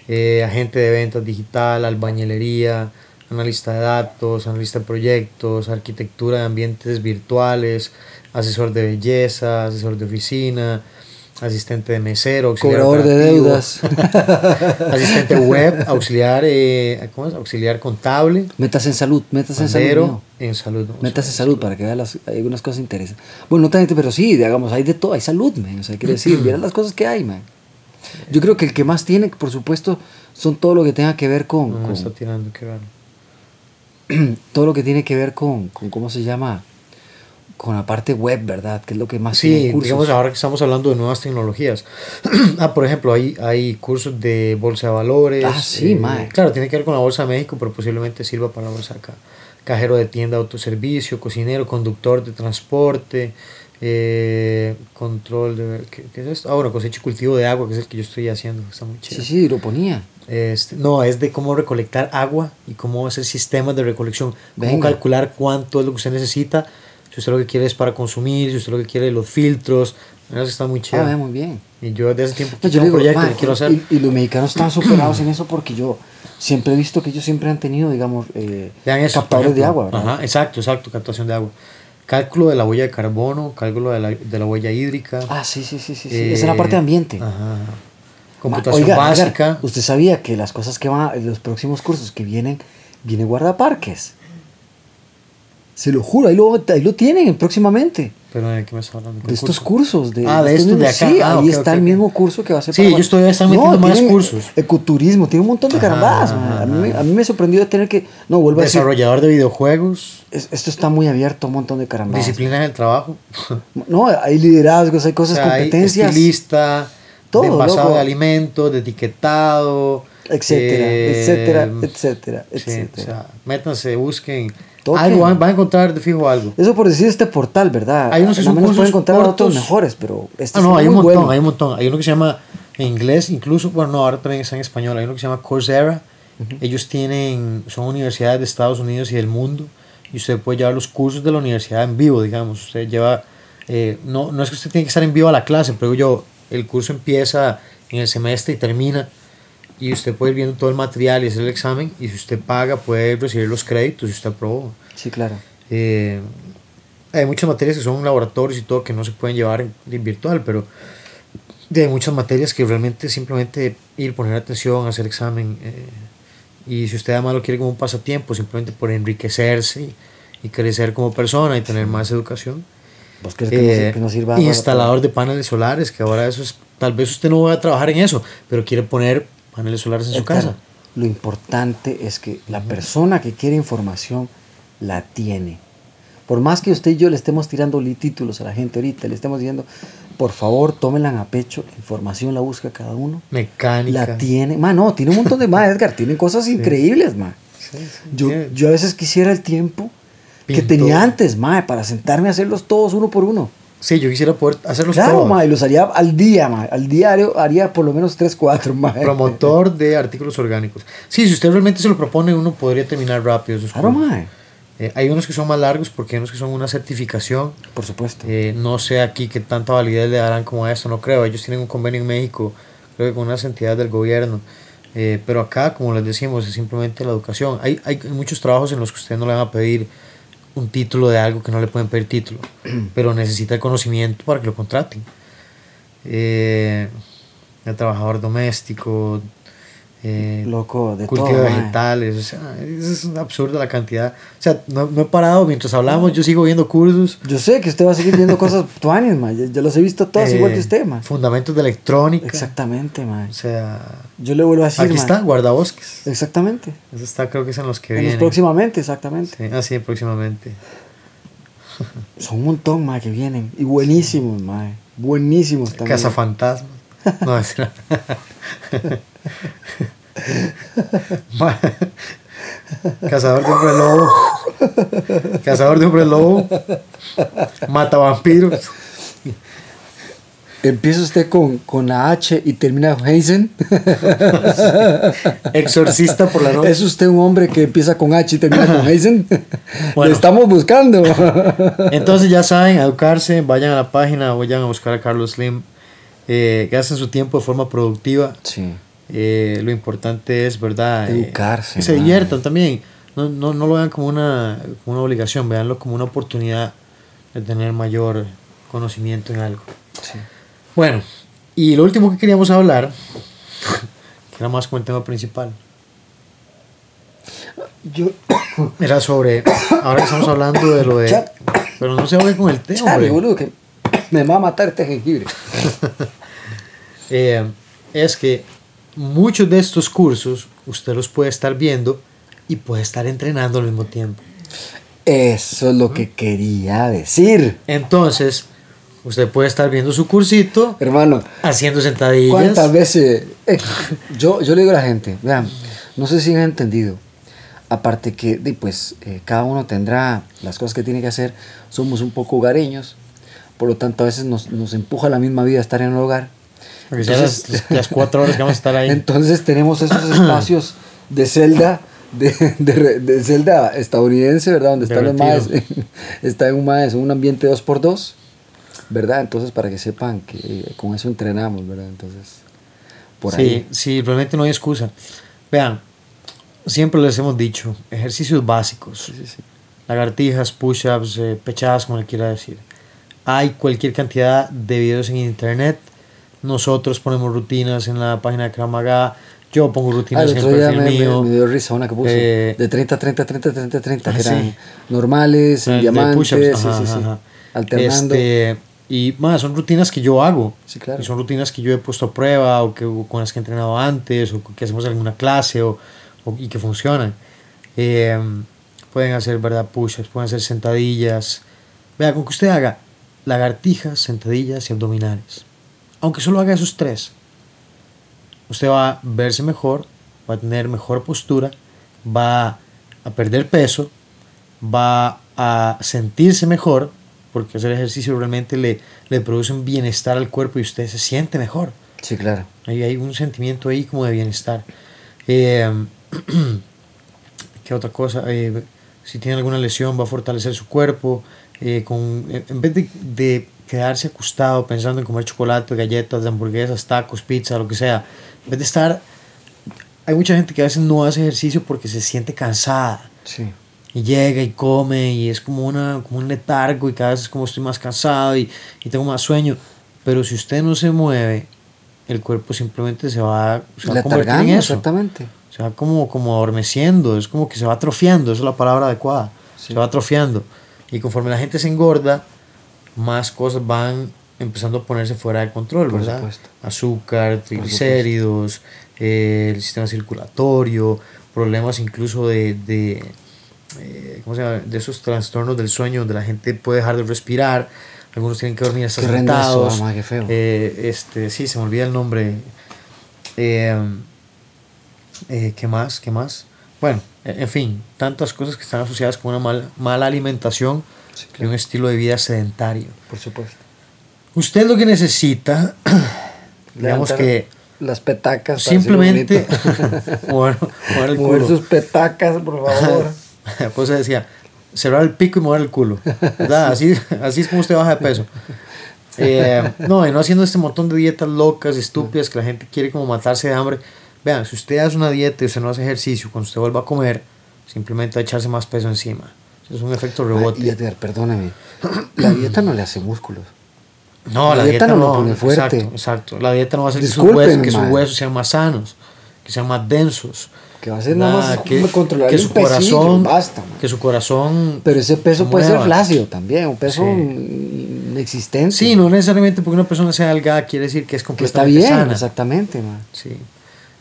eh, agente de ventas digital, albañilería, analista de datos, analista de proyectos, arquitectura de ambientes virtuales, asesor de belleza, asesor de oficina, asistente de mesero, auxiliar de deudas, asistente web, auxiliar, eh, ¿cómo es? auxiliar contable. Metas en salud, metas en salud. En salud. metas en salud para que vean las, algunas cosas interesantes. Bueno, no tanto, pero sí, digamos, hay de todo, hay salud, man. O sea, quiere decir, miren las cosas que hay, man. Yo creo que el que más tiene, por supuesto, son todo lo que tenga que ver con. No, está tirando, qué raro. todo lo que tiene que ver con, con ¿cómo se llama? Con la parte web, ¿verdad? Que es lo que más Sí, digamos ahora que estamos hablando de nuevas tecnologías. ah, por ejemplo, hay, hay cursos de bolsa de valores. Ah, sí, eh, Claro, tiene que ver con la bolsa de México, pero posiblemente sirva para la bolsa acá. Cajero de tienda, autoservicio, cocinero, conductor de transporte, eh, control de... ¿qué, es esto? Ah, bueno, cosecha y cultivo de agua, que es el que yo estoy haciendo, está muy chido. Sí, sí, hidroponía. Este, no, es de cómo recolectar agua y cómo hacer sistemas de recolección, cómo calcular cuánto es lo que usted necesita, si usted lo que quiere es para consumir, si usted lo que quiere los filtros, Eso está muy Ah, chévere. ve, muy bien. y yo desde ese tiempo No, quiero yo un digo, proyecto ma, que quiero y- hacer. Y, y los mexicanos están superados en eso porque yo siempre he visto que ellos siempre han tenido, digamos, eh, eso, captadores de agua, ¿verdad? Ajá, exacto, exacto, captación de agua. Cálculo de la huella de carbono, cálculo de la, de la huella hídrica. Ah, sí, sí, sí, sí. sí. eh, Esa es la parte de ambiente. Ajá. Computación oiga, oiga, básica. usted sabía que las cosas que van, los próximos cursos que vienen, viene guardaparques. Se lo juro, ahí lo, ahí lo tienen próximamente. Pero de qué me está hablando? ¿Qué De estos curso? cursos. De, Ah, de estos estos de acá. Sí, Ah, ahí está el mismo curso que va a ser Sí, ellos todavía están metiendo más cursos. Ecoturismo, tiene un montón de ma. A, mí, a mí me sorprendió de tener que. No, vuelvo a decir. Desarrollador de videojuegos, es- esto está muy abierto, un montón de carambadas. disciplinas del trabajo. No, hay liderazgos, hay cosas, O sea, hay competencias. estilista, Todo, de envasado loco. de alimentos, de etiquetado, etcétera, eh, etcétera, etcétera, sí, etcétera. o sea, métanse, busquen Toquen. algo, van, a encontrar de fijo algo. Eso por decir este portal, ¿verdad? Hay unos que son cursos encontrar cortos. otros mejores, pero este Ah, no, hay un montón, bueno. hay un montón. Hay uno que se llama en inglés, incluso, bueno, no, ahora también está en español. Hay uno que se llama Coursera. Ellos tienen, son universidades de Estados Unidos y del mundo. Y usted puede llevar los cursos de la universidad en vivo, digamos. Usted lleva, eh, no, no es que usted tiene que estar en vivo a la clase, pero yo, el curso empieza en el semestre y termina. Y usted puede ir viendo todo el material y hacer el examen. Y si usted paga, puede recibir los créditos si usted aprobó. Sí, claro. Eh, hay muchas materias que son laboratorios y todo que no se pueden llevar en, en virtual, pero hay muchas materias que realmente simplemente ir, poner atención, hacer examen. eh, y si usted además lo quiere como un pasatiempo, simplemente por enriquecerse y, y crecer como persona y tener más educación. ¿Vos crees que, no, Eh, sir- que no sirva instalador de paneles solares, que ahora eso es, tal vez usted no va a trabajar en eso, pero quiere poner paneles solares en su casa. Lo importante es que la persona que quiere información la tiene. Por más que usted y yo le estemos tirando títulos a la gente ahorita, le estemos diciendo, por favor, tómenla a pecho, la información la busca cada uno. Mecánica. La tiene. Ma, no, tiene un montón de más, Edgar, tienen cosas increíbles, ma. Sí, sí, Yo, yo a veces quisiera el tiempo que tenía antes, ma, para sentarme a hacerlos todos uno por uno. Sí, yo quisiera poder hacerlos Claro, todos. y los haría al día, ma. Al diario haría por lo menos 3, 4, ma. Promotor de artículos orgánicos. Sí, si usted realmente se lo propone, uno podría terminar rápido. esos Claro, cursos. ma. Eh, hay unos que son más largos porque hay unos que son una certificación. Por supuesto. Eh, no sé aquí qué tanta validez le darán como a esto, no creo. Ellos tienen un convenio en México, creo que con unas entidades del gobierno. Eh, pero acá, como les decimos, es simplemente la educación. Hay, hay muchos trabajos en los que usted no le van a pedir un título de algo que no le pueden pedir título, pero necesita el conocimiento para que lo contraten. Eh, el trabajador doméstico, eh, Loco, de cultivo todo, vegetales, o sea, es absurda la cantidad. O sea, no, no he parado mientras hablamos, yo sigo viendo cursos. Yo sé que usted va a seguir viendo cosas tuanes, ma. Ya, ya los he visto todas eh, igual que usted, ma. Fundamentos de electrónica. Exactamente, ma. O sea, Yo le vuelvo a decir, aquí ma. está, guardabosques. Exactamente. Eso está, creo que es en los que En los vienen. próximamente, exactamente. Sí, así próximamente. Son un montón, ma, que vienen. Y buenísimos, ma. Buenísimos también. Cazafantasmas. No, es Cazador de hombre lobo. Cazador de hombre lobo. Mata vampiros. Empieza usted con, con la H y termina con Heisen. Exorcista por la noche. ¿Es usted un hombre que empieza con H y termina con Heisen? Bueno. Le estamos buscando. Entonces ya saben, a educarse, vayan a la página, vayan a buscar a Carlos Slim, eh, gasten su tiempo de forma productiva. sí. Eh, lo importante es, ¿verdad? Eh, Educarse, que se diviertan también. No, no, no lo vean como una, como una obligación, veanlo como una oportunidad de tener mayor conocimiento en algo. sí. Bueno, y lo último que queríamos hablar, que era más como el tema principal, Yo, era sobre, ahora que estamos hablando de lo de... Chat. Pero no se vaya con el tema, hombre. boludo, que me va a matar este jengibre. Eh, es que muchos de estos cursos usted los puede estar viendo y puede estar entrenando al mismo tiempo. Eso es lo que quería decir. Entonces, usted puede estar viendo su cursito, Hermano, haciendo sentadillas. ¿cuántas veces? eh, yo, yo le digo a la gente, vean, no sé si han entendido. Aparte que, pues, eh, cada uno tendrá las cosas que tiene que hacer. Somos un poco hogareños. Por lo tanto, a veces nos, nos empuja la misma vida estar en el hogar. Ya las, Entonces- las cuatro horas que vamos a estar ahí. Entonces tenemos esos espacios de celda, de, de, de celda estadounidense, ¿verdad? Donde De están los maes, está en un maes, en un ambiente 2x2. ¿verdad? Entonces, para que sepan que con eso entrenamos, ¿verdad? Entonces, por sí, ahí. Sí, realmente no hay excusa. Vean, siempre les hemos dicho, ejercicios básicos. Sí, sí, sí. Lagartijas, push-ups, eh, pechadas, como le quiera decir. Hay cualquier cantidad de videos en internet. Nosotros ponemos rutinas en la página de Kramaga. Yo pongo Ah, rutinas el en el otro día perfil me, mío. me- me dio risa una que puso. Eh, de 30, 30, 30, 30, 30, Ah, que eran sí. normales, de diamantes, sí, sí, sí. Alternando. Este, y más, son rutinas que yo hago. Sí, claro. Y son rutinas que yo he puesto a prueba o que o con las que he entrenado antes o que hacemos en alguna clase o, o- y que funcionan. Eh, pueden hacer, ¿verdad? Push-ups, pueden hacer sentadillas. Vea, con que usted haga lagartijas, sentadillas y abdominales. Aunque solo haga esos tres, usted va a verse mejor, va a tener mejor postura, va a perder peso, va a sentirse mejor, porque hacer ejercicio realmente le, le produce un bienestar al cuerpo y usted se siente mejor. Sí, claro. Hay, hay un sentimiento ahí como de bienestar. Eh, ¿Qué otra cosa? Eh, si tiene alguna lesión, va a fortalecer su cuerpo. eh, con, en vez de, de quedarse acostado pensando en comer chocolate, galletas, hamburguesas, tacos, pizza, lo que sea, en vez de estar. Hay mucha gente que a veces no hace ejercicio porque se siente cansada Sí. y llega y come y es como, una, como un letargo y cada vez es como estoy más cansado y, y tengo más sueño. Pero si usted no se mueve, el cuerpo simplemente se va, se va a convertir en eso. exactamente. Se va como, como adormeciendo, es como que se va atrofiando, esa es la palabra adecuada. Sí. Se va atrofiando. Y conforme la gente se engorda, más cosas van empezando a ponerse fuera de control, Por ¿verdad? supuesto. Azúcar, triglicéridos, eh, el sistema circulatorio, problemas incluso de, de, eh, ¿cómo se llama? de esos trastornos del sueño donde la gente puede dejar de respirar, algunos tienen que dormir hasta Qué horrendo eso, sentados. mamá, qué feo. Eh, este, sí, se me olvida el nombre. Eh, eh, ¿Qué más? ¿Qué más? Bueno, en fin, tantas cosas que están asociadas con una mal- mala alimentación Sí, y claro. un estilo de vida sedentario. Por supuesto. Usted lo que necesita, digamos que Las petacas. simplemente, mover, mover el Mover culo. sus petacas, por favor. pues se decía, cerrar el pico y mover el culo. ¿verdad? Así, así es como usted baja de peso. Eh, no, y no haciendo este montón de dietas locas, estúpidas, que la gente quiere como matarse de hambre. Vean, si usted hace una dieta y usted no hace ejercicio, cuando usted vuelva a comer, simplemente va a echarse más peso encima. Es un efecto rebote. Ay, y Edgar, perdóname. La dieta no le hace músculos. No, la, La dieta, dieta no lo pone fuerte. Exacto, exacto. La dieta no va a hacer que sus, huesos, que sus huesos sean más sanos, que sean más densos. Que va a ser nada más que, controlar que su corazón, basta, man. que su corazón Pero ese peso puede ser flácido también, un peso Sí. inexistente. Sí, no necesariamente porque una persona sea delgada quiere decir que es Que está completamente bien, sana. exactamente, man. Sí.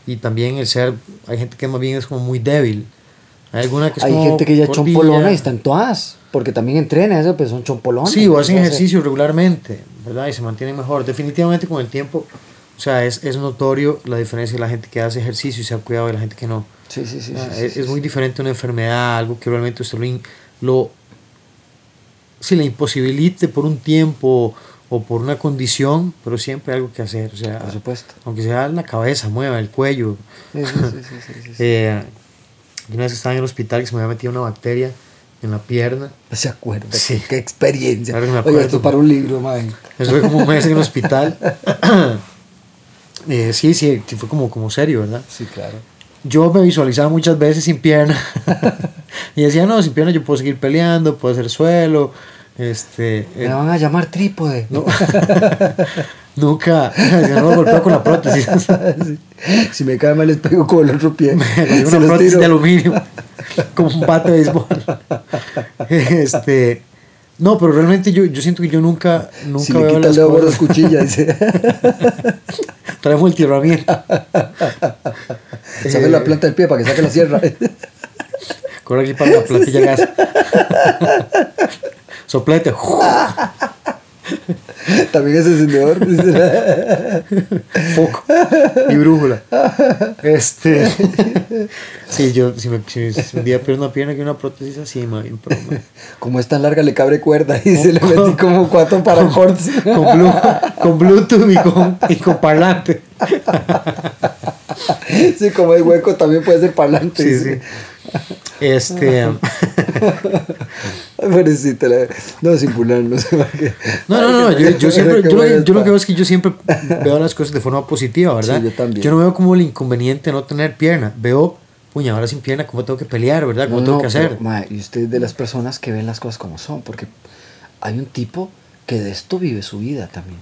Y también el ser, hay gente que más bien es como muy débil. Hay alguna que es Hay como gente que ya gordilla. chompolona y están todas, porque también entrena eso, pero son chompolones. Sí, o hacen ejercicio regularmente, ¿verdad? Y se mantienen mejor. Definitivamente con el tiempo, o sea, es, es notorio la diferencia de la gente que hace ejercicio y se ha cuidado de la gente que no. Sí, sí, sí. Ah, sí, es, sí, es muy diferente una enfermedad, algo que realmente usted lo, lo si le imposibilite por un tiempo o por una condición, pero siempre hay algo que hacer, o sea, Por supuesto. aunque sea la cabeza, mueva el cuello. Sí, sí, sí, sí, sí, sí, sí. Eh, una vez estaba en el hospital que se me había metido una bacteria en la pierna. No se acuerda. Sí. Qué experiencia. Claro que me Oye, acuerdo. esto para un libro, man. Estuve como un mes en el hospital. Eh, sí, sí, sí, fue como, como serio, ¿verdad? Sí, claro. Yo me visualizaba muchas veces sin pierna. y decía, no, sin pierna yo puedo seguir peleando, puedo hacer suelo. Este, Me eh, van a llamar trípode. no. Nunca, me golpeo con la prótesis. Sí. Si me cae mal, les pego con el otro pie. Me una prótesis tiro. de aluminio, como un bate de béisbol. Este, no, pero realmente yo, yo siento que yo nunca, nunca Si le veo las cosas. las cuchillas. Trae multiherramienta. Sabe la planta del pie para que saque la sierra. Corre aquí para la plantilla gas. Soplete. También es encendedor. Foco. Y brújula. Este. Sí, yo, si, me, si, si un día pierdo una pierna que una prótesis así, pero, ma, Como es tan larga, le cabre cuerda. Y se le metí como cuatro paracords. con, Blu- con Bluetooth y con, y con parlante. Sí, como hay hueco, también puede ser parlante. Sí, dice. sí. Este. Pobrecita, la- no, sin burlar, no sé. No, no, yo, yo siempre, yo, lo, que- yo lo está. que veo es que yo siempre veo las cosas de forma positiva, ¿verdad? Sí, yo también. no veo como el inconveniente de no tener pierna, veo, puña, ahora sin pierna, ¿cómo tengo que pelear, verdad? ¿Cómo No, tengo no, que hacer? pero, y usted es de las personas que ven las cosas como son, porque hay un tipo que de esto vive su vida también.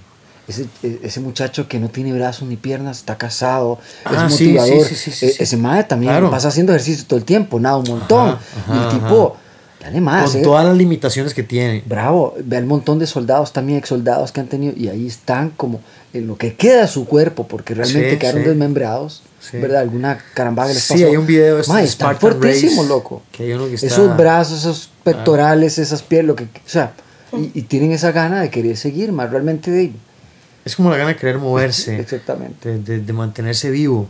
Ese, e- ese muchacho que no tiene brazos ni piernas, está casado, Ah, es sí, sí, motivador. sí, sí, sí, E- sí. Ese mae también Claro. pasa haciendo ejercicio todo el tiempo, nada, un montón. Ajá, y el ajá, tipo, dale más. Con eh. todas las limitaciones que tiene. Bravo, ve al montón de soldados también, ex soldados que han tenido, y ahí están como en lo que queda de su cuerpo, porque realmente Sí, quedaron sí. desmembrados, Sí. ¿verdad? Alguna caramba que les Sí, pasó. hay un video de Mae, están Race, loco. que hay uno que está- Esos brazos, esos pectorales, esas piernas, lo que, o sea, y, y tienen esa gana de querer seguir, más realmente de... Es como la gana de querer moverse, Exactamente. de, de- de mantenerse vivo.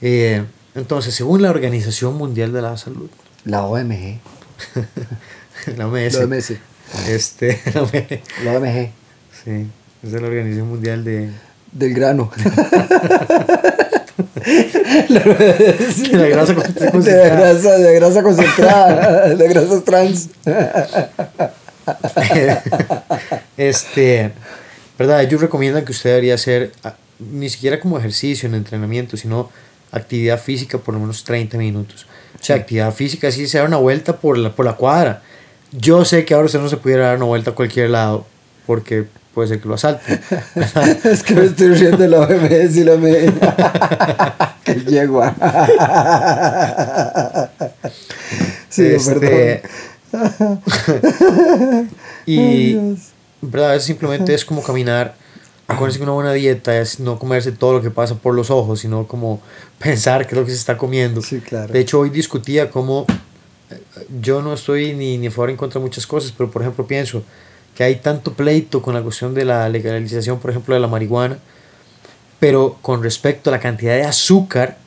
Eh, entonces, según la Organización Mundial de la Salud, La OMG, la OMS, la OMS, este, la OMS, la OMG, sí, es de la Organización Mundial de... del grano. de la grasa con- de concentrada. grasa, de grasa concentrada, de grasas trans. este, ¿verdad? Ellos recomiendan que usted debería hacer ah, ni siquiera como ejercicio en entrenamiento, sino actividad física por lo menos 30 minutos. O sea, actividad física, sí se da una vuelta por la, por la cuadra. Yo sé que ahora usted no se pudiera dar una vuelta a cualquier lado, porque puede ser que lo. ¿verdad? Es que me estoy riendo de la OMS y la OMG. que yegua. sí, Este, perdón. y Ay, ¿verdad? Veces simplemente es como caminar. Acuérdense que una buena dieta es no comerse todo lo que pasa por los ojos, sino como pensar qué es lo que se está comiendo. Sí, claro. De hecho, hoy discutía cómo eh, yo no estoy ni, ni a favor en contra de muchas cosas, pero por ejemplo pienso que hay tanto pleito con la cuestión de la legalización, por ejemplo, de la marihuana, pero con respecto a la cantidad de azúcar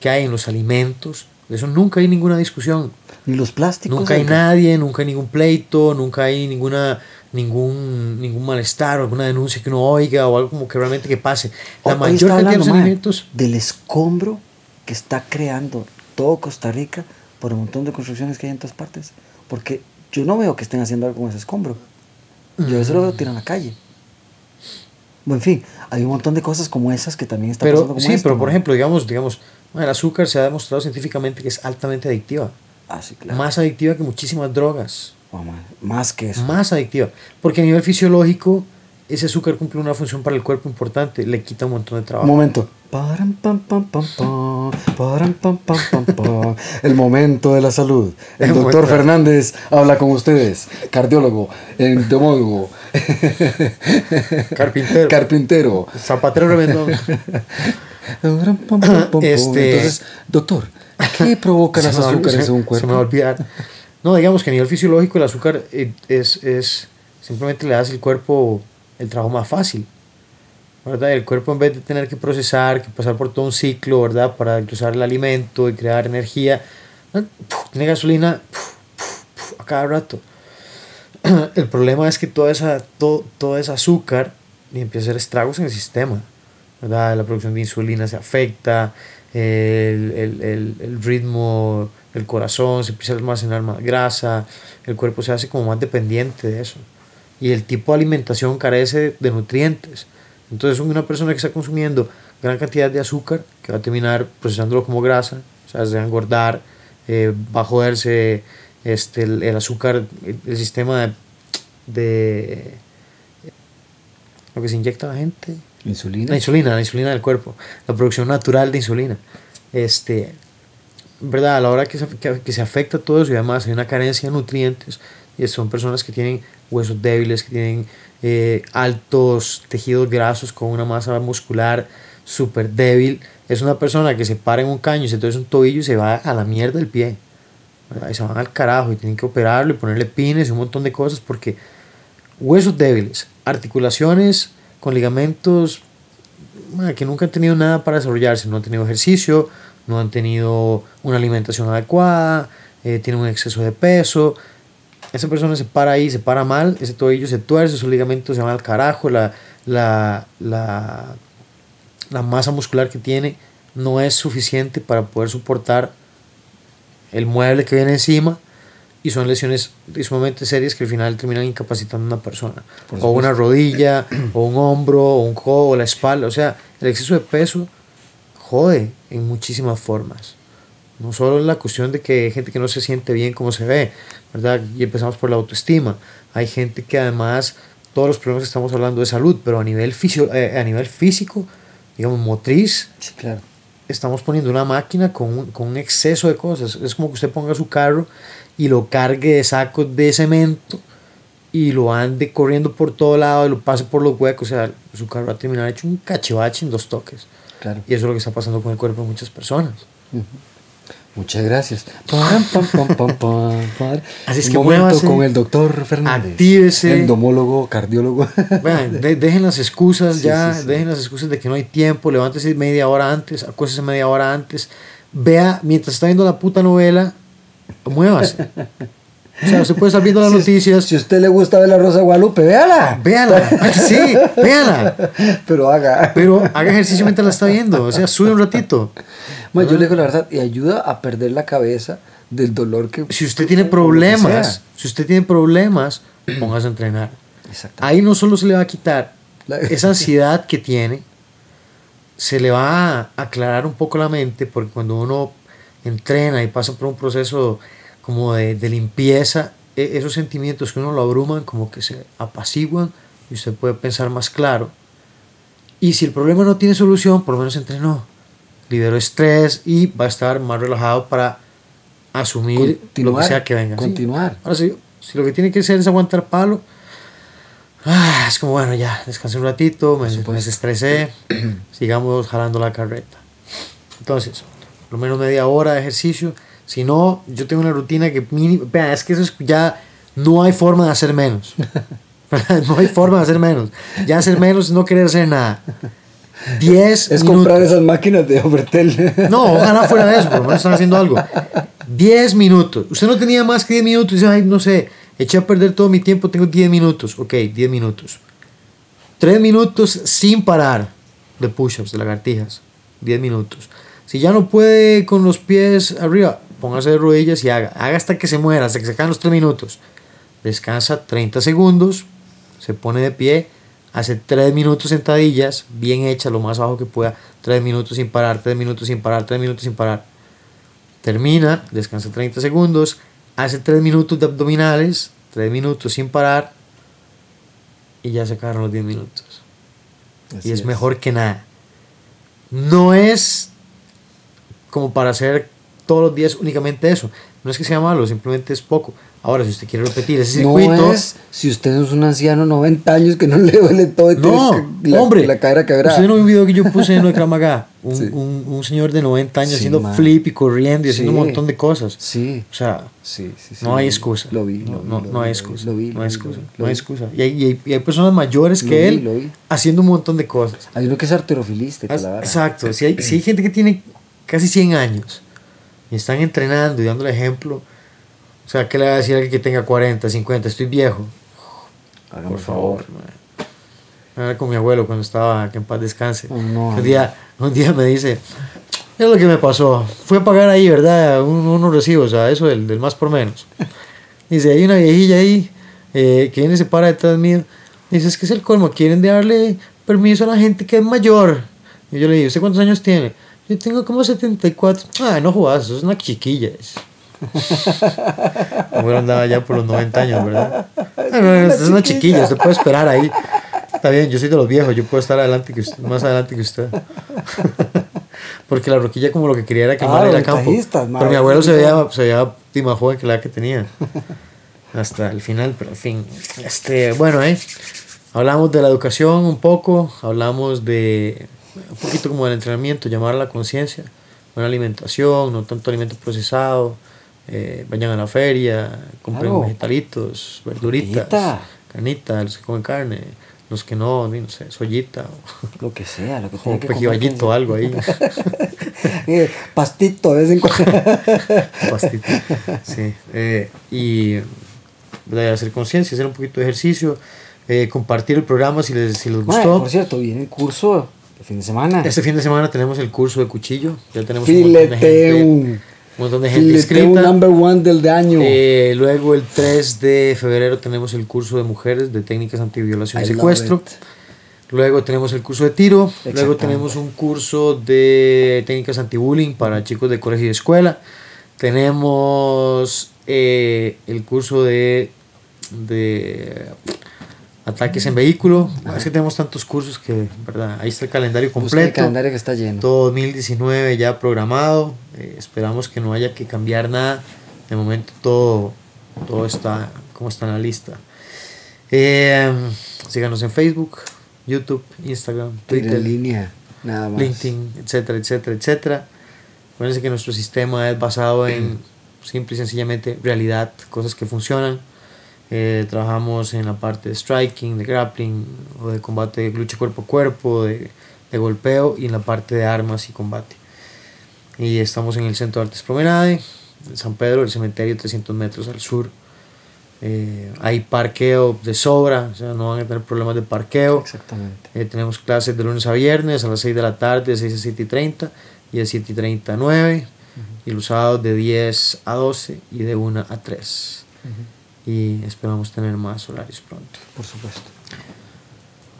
que hay en los alimentos, de eso nunca hay ninguna discusión. Ni los plásticos. Nunca hay nadie, nunca hay ningún pleito, nunca hay ninguna ningún ningún malestar o alguna denuncia que uno oiga o algo como que realmente que pase. La Hoy mayor cantidad de los alimentos Del escombro que está creando todo Costa Rica por un montón de construcciones que hay en todas partes. Porque yo no veo que estén haciendo algo con ese escombro. Yo eso lo veo tirado en la calle. Bueno, en fin, hay un montón de cosas como esas que también están pasando como sí, esto, pero por mae. ejemplo, digamos, digamos, el azúcar se ha demostrado científicamente que es altamente adictiva, Ah, sí, claro. más adictiva que muchísimas drogas, Oh, más que eso. más adictiva, porque a nivel fisiológico ese azúcar cumple una función para el cuerpo importante, le quita un montón de trabajo. momento. El momento de la salud. El El doctor momento. Fernández habla con ustedes. Cardiólogo, entomólogo, Carpintero. carpintero. Zapatero pam, Este- Entonces, doctor, ¿qué provoca Se los me va- azúcares en un Se me va a cuerpo? olvidar. No, digamos que a nivel fisiológico el azúcar eh, es, es simplemente le hace al cuerpo el trabajo más fácil. ¿verdad? El cuerpo en vez de tener que procesar, que pasar por todo un ciclo, ¿verdad? Para usar el alimento y crear energía. ¡puf! tiene gasolina. ¡puf! ¡puf! a cada rato. El problema es que toda esa, todo, todo ese azúcar y empieza a hacer estragos en el sistema. ¿verdad? La producción de insulina se afecta, el, el, el, el ritmo del corazón se empieza a almacenar más grasa, el cuerpo se hace como más dependiente de eso. Y el tipo de alimentación carece de nutrientes. Entonces una persona que está consumiendo gran cantidad de azúcar, que va a terminar procesándolo como grasa, o sea, se va a engordar, eh, va a joderse este, el, el azúcar, el, el sistema de lo que se inyecta a la gente, Insulina. la insulina, la insulina del cuerpo, la producción natural de insulina. Este, ¿verdad? A la hora que se, que, que se afecta todo eso y además hay una carencia de nutrientes, y son personas que tienen huesos débiles, que tienen eh, altos tejidos grasos con una masa muscular súper débil. Es una persona que se para en un caño se torce un tobillo y se va a la mierda del pie. ¿verdad? Y se van al carajo y tienen que operarlo y ponerle pines y un montón de cosas porque huesos débiles, articulaciones con ligamentos que nunca han tenido nada para desarrollarse, no han tenido ejercicio, no han tenido una alimentación adecuada, eh, tienen un exceso de peso. Esa persona se para ahí, se para mal, ese tobillo se tuerce, sus ligamentos se van al carajo, la, la, la, la masa muscular que tiene no es suficiente para poder soportar el mueble que viene encima y son lesiones sumamente serias que al final terminan incapacitando a una persona. O una rodilla, o un hombro, o un codo, o la espalda. O sea, el exceso de peso jode en muchísimas formas. No solo en la cuestión de que hay gente que no se siente bien como se ve, ¿verdad? Y empezamos por la autoestima. Hay gente que además, todos los problemas que estamos hablando de salud, pero a nivel, fisio, eh, a nivel físico, digamos, motriz, claro. estamos poniendo una máquina con un, con un exceso de cosas. Es como que usted ponga su carro y lo cargue de sacos de cemento y lo ande corriendo por todo lado y lo pase por los huecos. O sea, su carro va a terminar hecho un cachivache en dos toques. Claro. Y eso es lo que está pasando con el cuerpo de muchas personas. Muchas gracias. Así es Un que momento muévase, con el doctor Fernández. actívese. Endomólogo, cardiólogo. Vean, de- dejen las excusas Sí, ya, sí, sí. dejen las excusas de que no hay tiempo, levántese media hora antes, acuéstese media hora antes, vea, mientras está viendo la puta novela, muévase. O sea, usted puede estar viendo las Si- noticias, Si a usted le gusta ver la Rosa de Guadalupe, véala. véala, sí, véala, Pero haga. pero haga ejercicio mientras la está viendo, o sea, sube un ratito. Ma, yo le digo la verdad, y ayuda a perder la cabeza del dolor que. Si usted tiene problemas, si usted tiene problemas, póngase a entrenar. Ahí no solo se le va a quitar esa ansiedad que tiene, se le va a aclarar un poco la mente, porque cuando uno entrena y pasa por un proceso como de, de limpieza, e- esos sentimientos que uno lo abruman como que se apaciguan y usted puede pensar más claro. Y si el problema no tiene solución, por lo menos entrenó, liberó estrés y va a estar más relajado para asumir lo que Continuar, sea que venga. Sí. continuar. Ahora sí, si lo que tiene que hacer es aguantar palo, ah, es como bueno, ya, descansé un ratito, me, me desestresé, sigamos jalando la carreta. Entonces, lo menos media hora de ejercicio. Si no, yo tengo una rutina que mínimo. Vean, es que eso es ya. No hay forma de hacer menos. no hay forma de hacer menos. Ya hacer menos es no querer hacer nada. 10 Es minutos. comprar esas máquinas de Overtel. No, ojalá fuera de eso, por lo menos están haciendo algo. 10 minutos. Usted no tenía más que 10 minutos. Dice, ay, no sé, eché a perder todo mi tiempo, tengo 10 minutos. Ok, 10 minutos. 3 minutos sin parar de push-ups, de lagartijas. 10 minutos. Si ya no puede con los pies arriba, póngase de rodillas y haga. Haga hasta que se muera, hasta que se acaben los 3 minutos. Descansa 30 segundos, se pone de pie, hace 3 minutos sentadillas, bien hechas, lo más abajo que pueda. 3 minutos sin parar, 3 minutos sin parar, 3 minutos sin parar. Termina, descansa 30 segundos, hace 3 minutos de abdominales, 3 minutos sin parar y ya se acabaron los 10 minutos. Así y es, mejor que nada. No es como para hacer todos los días únicamente eso. No es que sea malo, simplemente es poco. Ahora, si usted quiere repetir ese No circuito, es si usted es un anciano 90 años que no le duele todo y no, la, hombre, la cadera quebrada. Usted no vio un video que yo puse en lo de? Un, Sí. un, un señor de 90 años Sí, haciendo man. flip y corriendo y haciendo un Sí. montón de cosas. Sí, O sea, sí, sí. sí, no lo hay excusa. Lo vi, no, lo vi, no, lo no vi, hay lo excusa. vi, no lo hay excusa. lo No lo hay excusa. Y hay, y hay- personas mayores Lo que vi, él lo haciendo un montón de cosas. Hay uno que es arterofilista, As-. Exacto. Si hay, si hay gente que tiene casi 100 años y están entrenando y dando el ejemplo, o sea, ¿qué le va a decir a alguien que tenga 40, 50? Estoy viejo. Hágame Por favor. man. Era con mi abuelo cuando estaba que en paz descanse. Oh, no, un, día, un día me dice, es lo que me pasó. Fui a pagar ahí, ¿verdad? Un- unos recibos, a eso del, del más por menos. Dice, hay una viejilla ahí eh, que viene y se para detrás mío. Dice, es que es el colmo, quieren darle permiso a la gente que es mayor. Y yo le digo, ¿usted cuántos años tiene? Yo tengo como 74. Ah, no eso es una chiquilla. es". Mi abuelo andaba ya por los 90 años, ¿verdad? Ah, no, es una chiquilla, usted puede esperar ahí. Está bien, yo soy de los viejos, yo puedo estar adelante que usted, más adelante que usted. Porque la roquilla como lo que quería era que el Ah, mal ir a los campo. Pero mi abuelo se veía, se veía más joven que la que tenía. Hasta el final, pero en fin. Este, bueno, eh, hablamos de la educación un poco, hablamos de un poquito como del entrenamiento, llamar a la conciencia, buena alimentación, no tanto alimento procesado, eh, vayan a la feria, compren Claro. vegetalitos, verduritas, Carnita. carnita, los que comen carne, los que no, no sé, soyita o, Lo que sea, lo que o tenga que pejiballito, algo ahí. Eh, pastito de vez en cuando. pastito. Sí. eh, y hacer conciencia, hacer un poquito de ejercicio, eh, compartir el programa si les, si les gustó. por cierto, viene el curso de fin de semana. Este fin de semana tenemos el curso de cuchillo. Ya tenemos un montón de gente. Fileteum. Un montón de gente Fileteo inscrita. number one del de año. Eh, luego el 3 de febrero tenemos el curso de mujeres de técnicas antiviolación y secuestro. Luego tenemos el curso de tiro. Luego tenemos un curso de técnicas antibullying para chicos de colegio y de escuela. Tenemos eh, el curso de, de ataques en vehículo. Es que tenemos tantos cursos que, ¿verdad? Ahí está el calendario Busca el completo. calendario que está lleno. Todo 2019 ya programado. eh, esperamos que no haya que cambiar nada. De momento todo, todo está como está en la lista. Eh, síganos en Facebook, YouTube, Instagram, Twitter, en línea, nada más. LinkedIn, etcétera, etcétera, etcétera. Acuérdense que nuestro sistema es basado en simple y sencillamente realidad, cosas que funcionan. Eh, trabajamos en la parte de striking, de grappling, o de combate de lucha cuerpo a cuerpo, de, de golpeo, y en la parte de armas y combate. Y estamos en el Centro de Artes Promenade, en San Pedro, el cementerio 300 metros al sur. Eh, hay parqueo de sobra, o sea, no van a tener problemas de parqueo. Exactamente. Eh, tenemos clases de lunes a viernes a las 6 de la tarde, de 6 a 7 y 30 y de 7 y 30 a 9. Y los sábados de 10 a 12 y de 1 a 3. Y esperamos tener más horarios pronto. Por supuesto.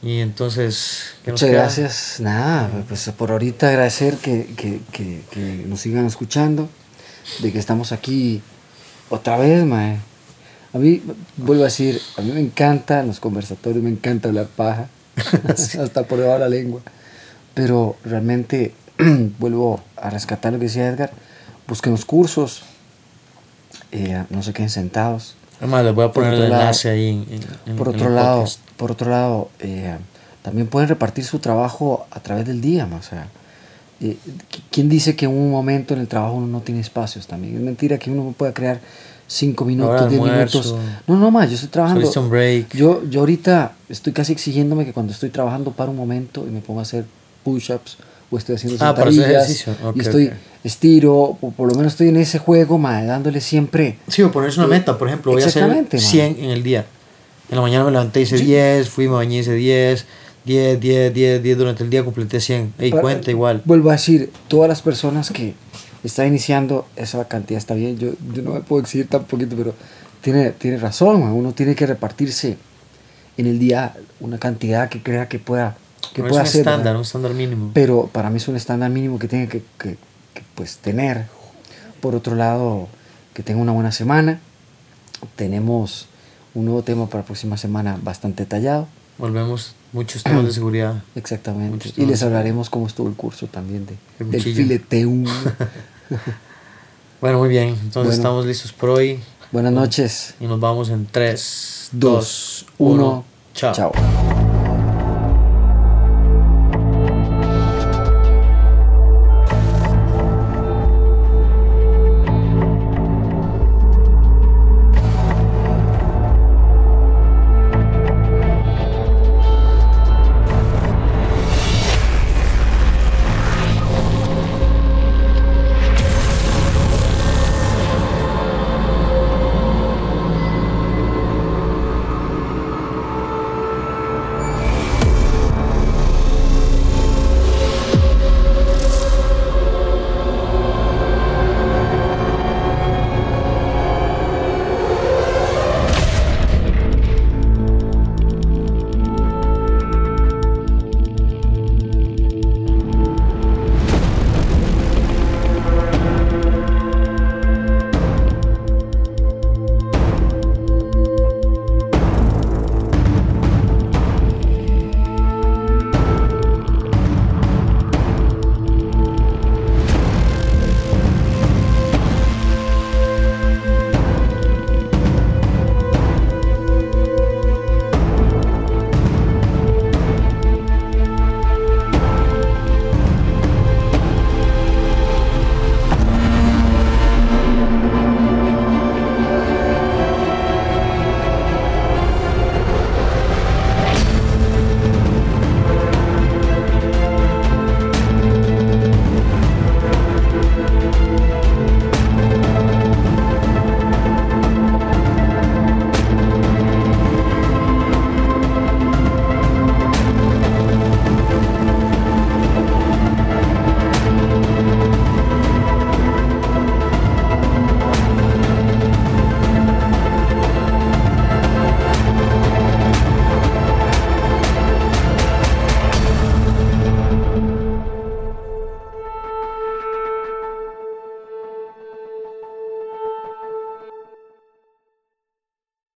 Y entonces, ¿qué nos Muchas gracias. Nada, pues por ahorita agradecer que, que, que, que nos sigan escuchando, de que estamos aquí otra vez, mae. A mí, vuelvo a decir, a mí me encantan los conversatorios, me encanta hablar paja, hasta por debajo de la lengua. Pero realmente, vuelvo a rescatar lo que decía Edgar, busquen los cursos, eh, no se queden sentados. Además, les voy a poner el lado- enlace ahí en, en- en- Por en otro el lado, por otro lado, eh, también pueden repartir su trabajo a través del día, ma, o sea, eh, ¿qui- ¿quién dice que en un momento en el trabajo uno no tiene espacios también? Es mentira que uno pueda crear cinco minutos, Hora de diez almuerzo. minutos. No, no más, yo estoy trabajando. Un break. Yo, yo ahorita estoy casi exigiéndome que cuando estoy trabajando para un momento y me pongo a hacer push-ups o estoy haciendo Ah, sentadillas ejercicio. Ok, y estoy ok. estiro, o por lo menos estoy en ese juego, ma, dándole siempre Sí, o ponerse una meta, por ejemplo, voy a hacer Exactamente, man. 100 en el día. En la mañana me levanté, hice 10, fui, me bañé, hice 10, 10, 10, 10, 10 durante el día, completé 100. Ey, Para- cuenta igual. Vuelvo a decir, todas las personas que están iniciando, esa cantidad está bien. Yo, yo no me puedo exigir tan poquito, pero tiene, tiene razón. man. Uno tiene que repartirse en el día una cantidad que crea que pueda, que No pueda es un hacer. estándar, ¿verdad? un estándar mínimo. Pero para mí es un estándar mínimo que tiene que, que- que, pues, tener. Por otro lado, que tenga una buena semana. Tenemos un nuevo tema para la próxima semana bastante detallado. Volvemos muchos temas de seguridad. Exactamente. Y les hablaremos cómo estuvo el curso también de, El del fileteum. Bueno, muy bien. Entonces Bueno. estamos listos por hoy. Buenas noches. Y nos vamos en 3, 2, 2, 1. 1. Chao. Chao.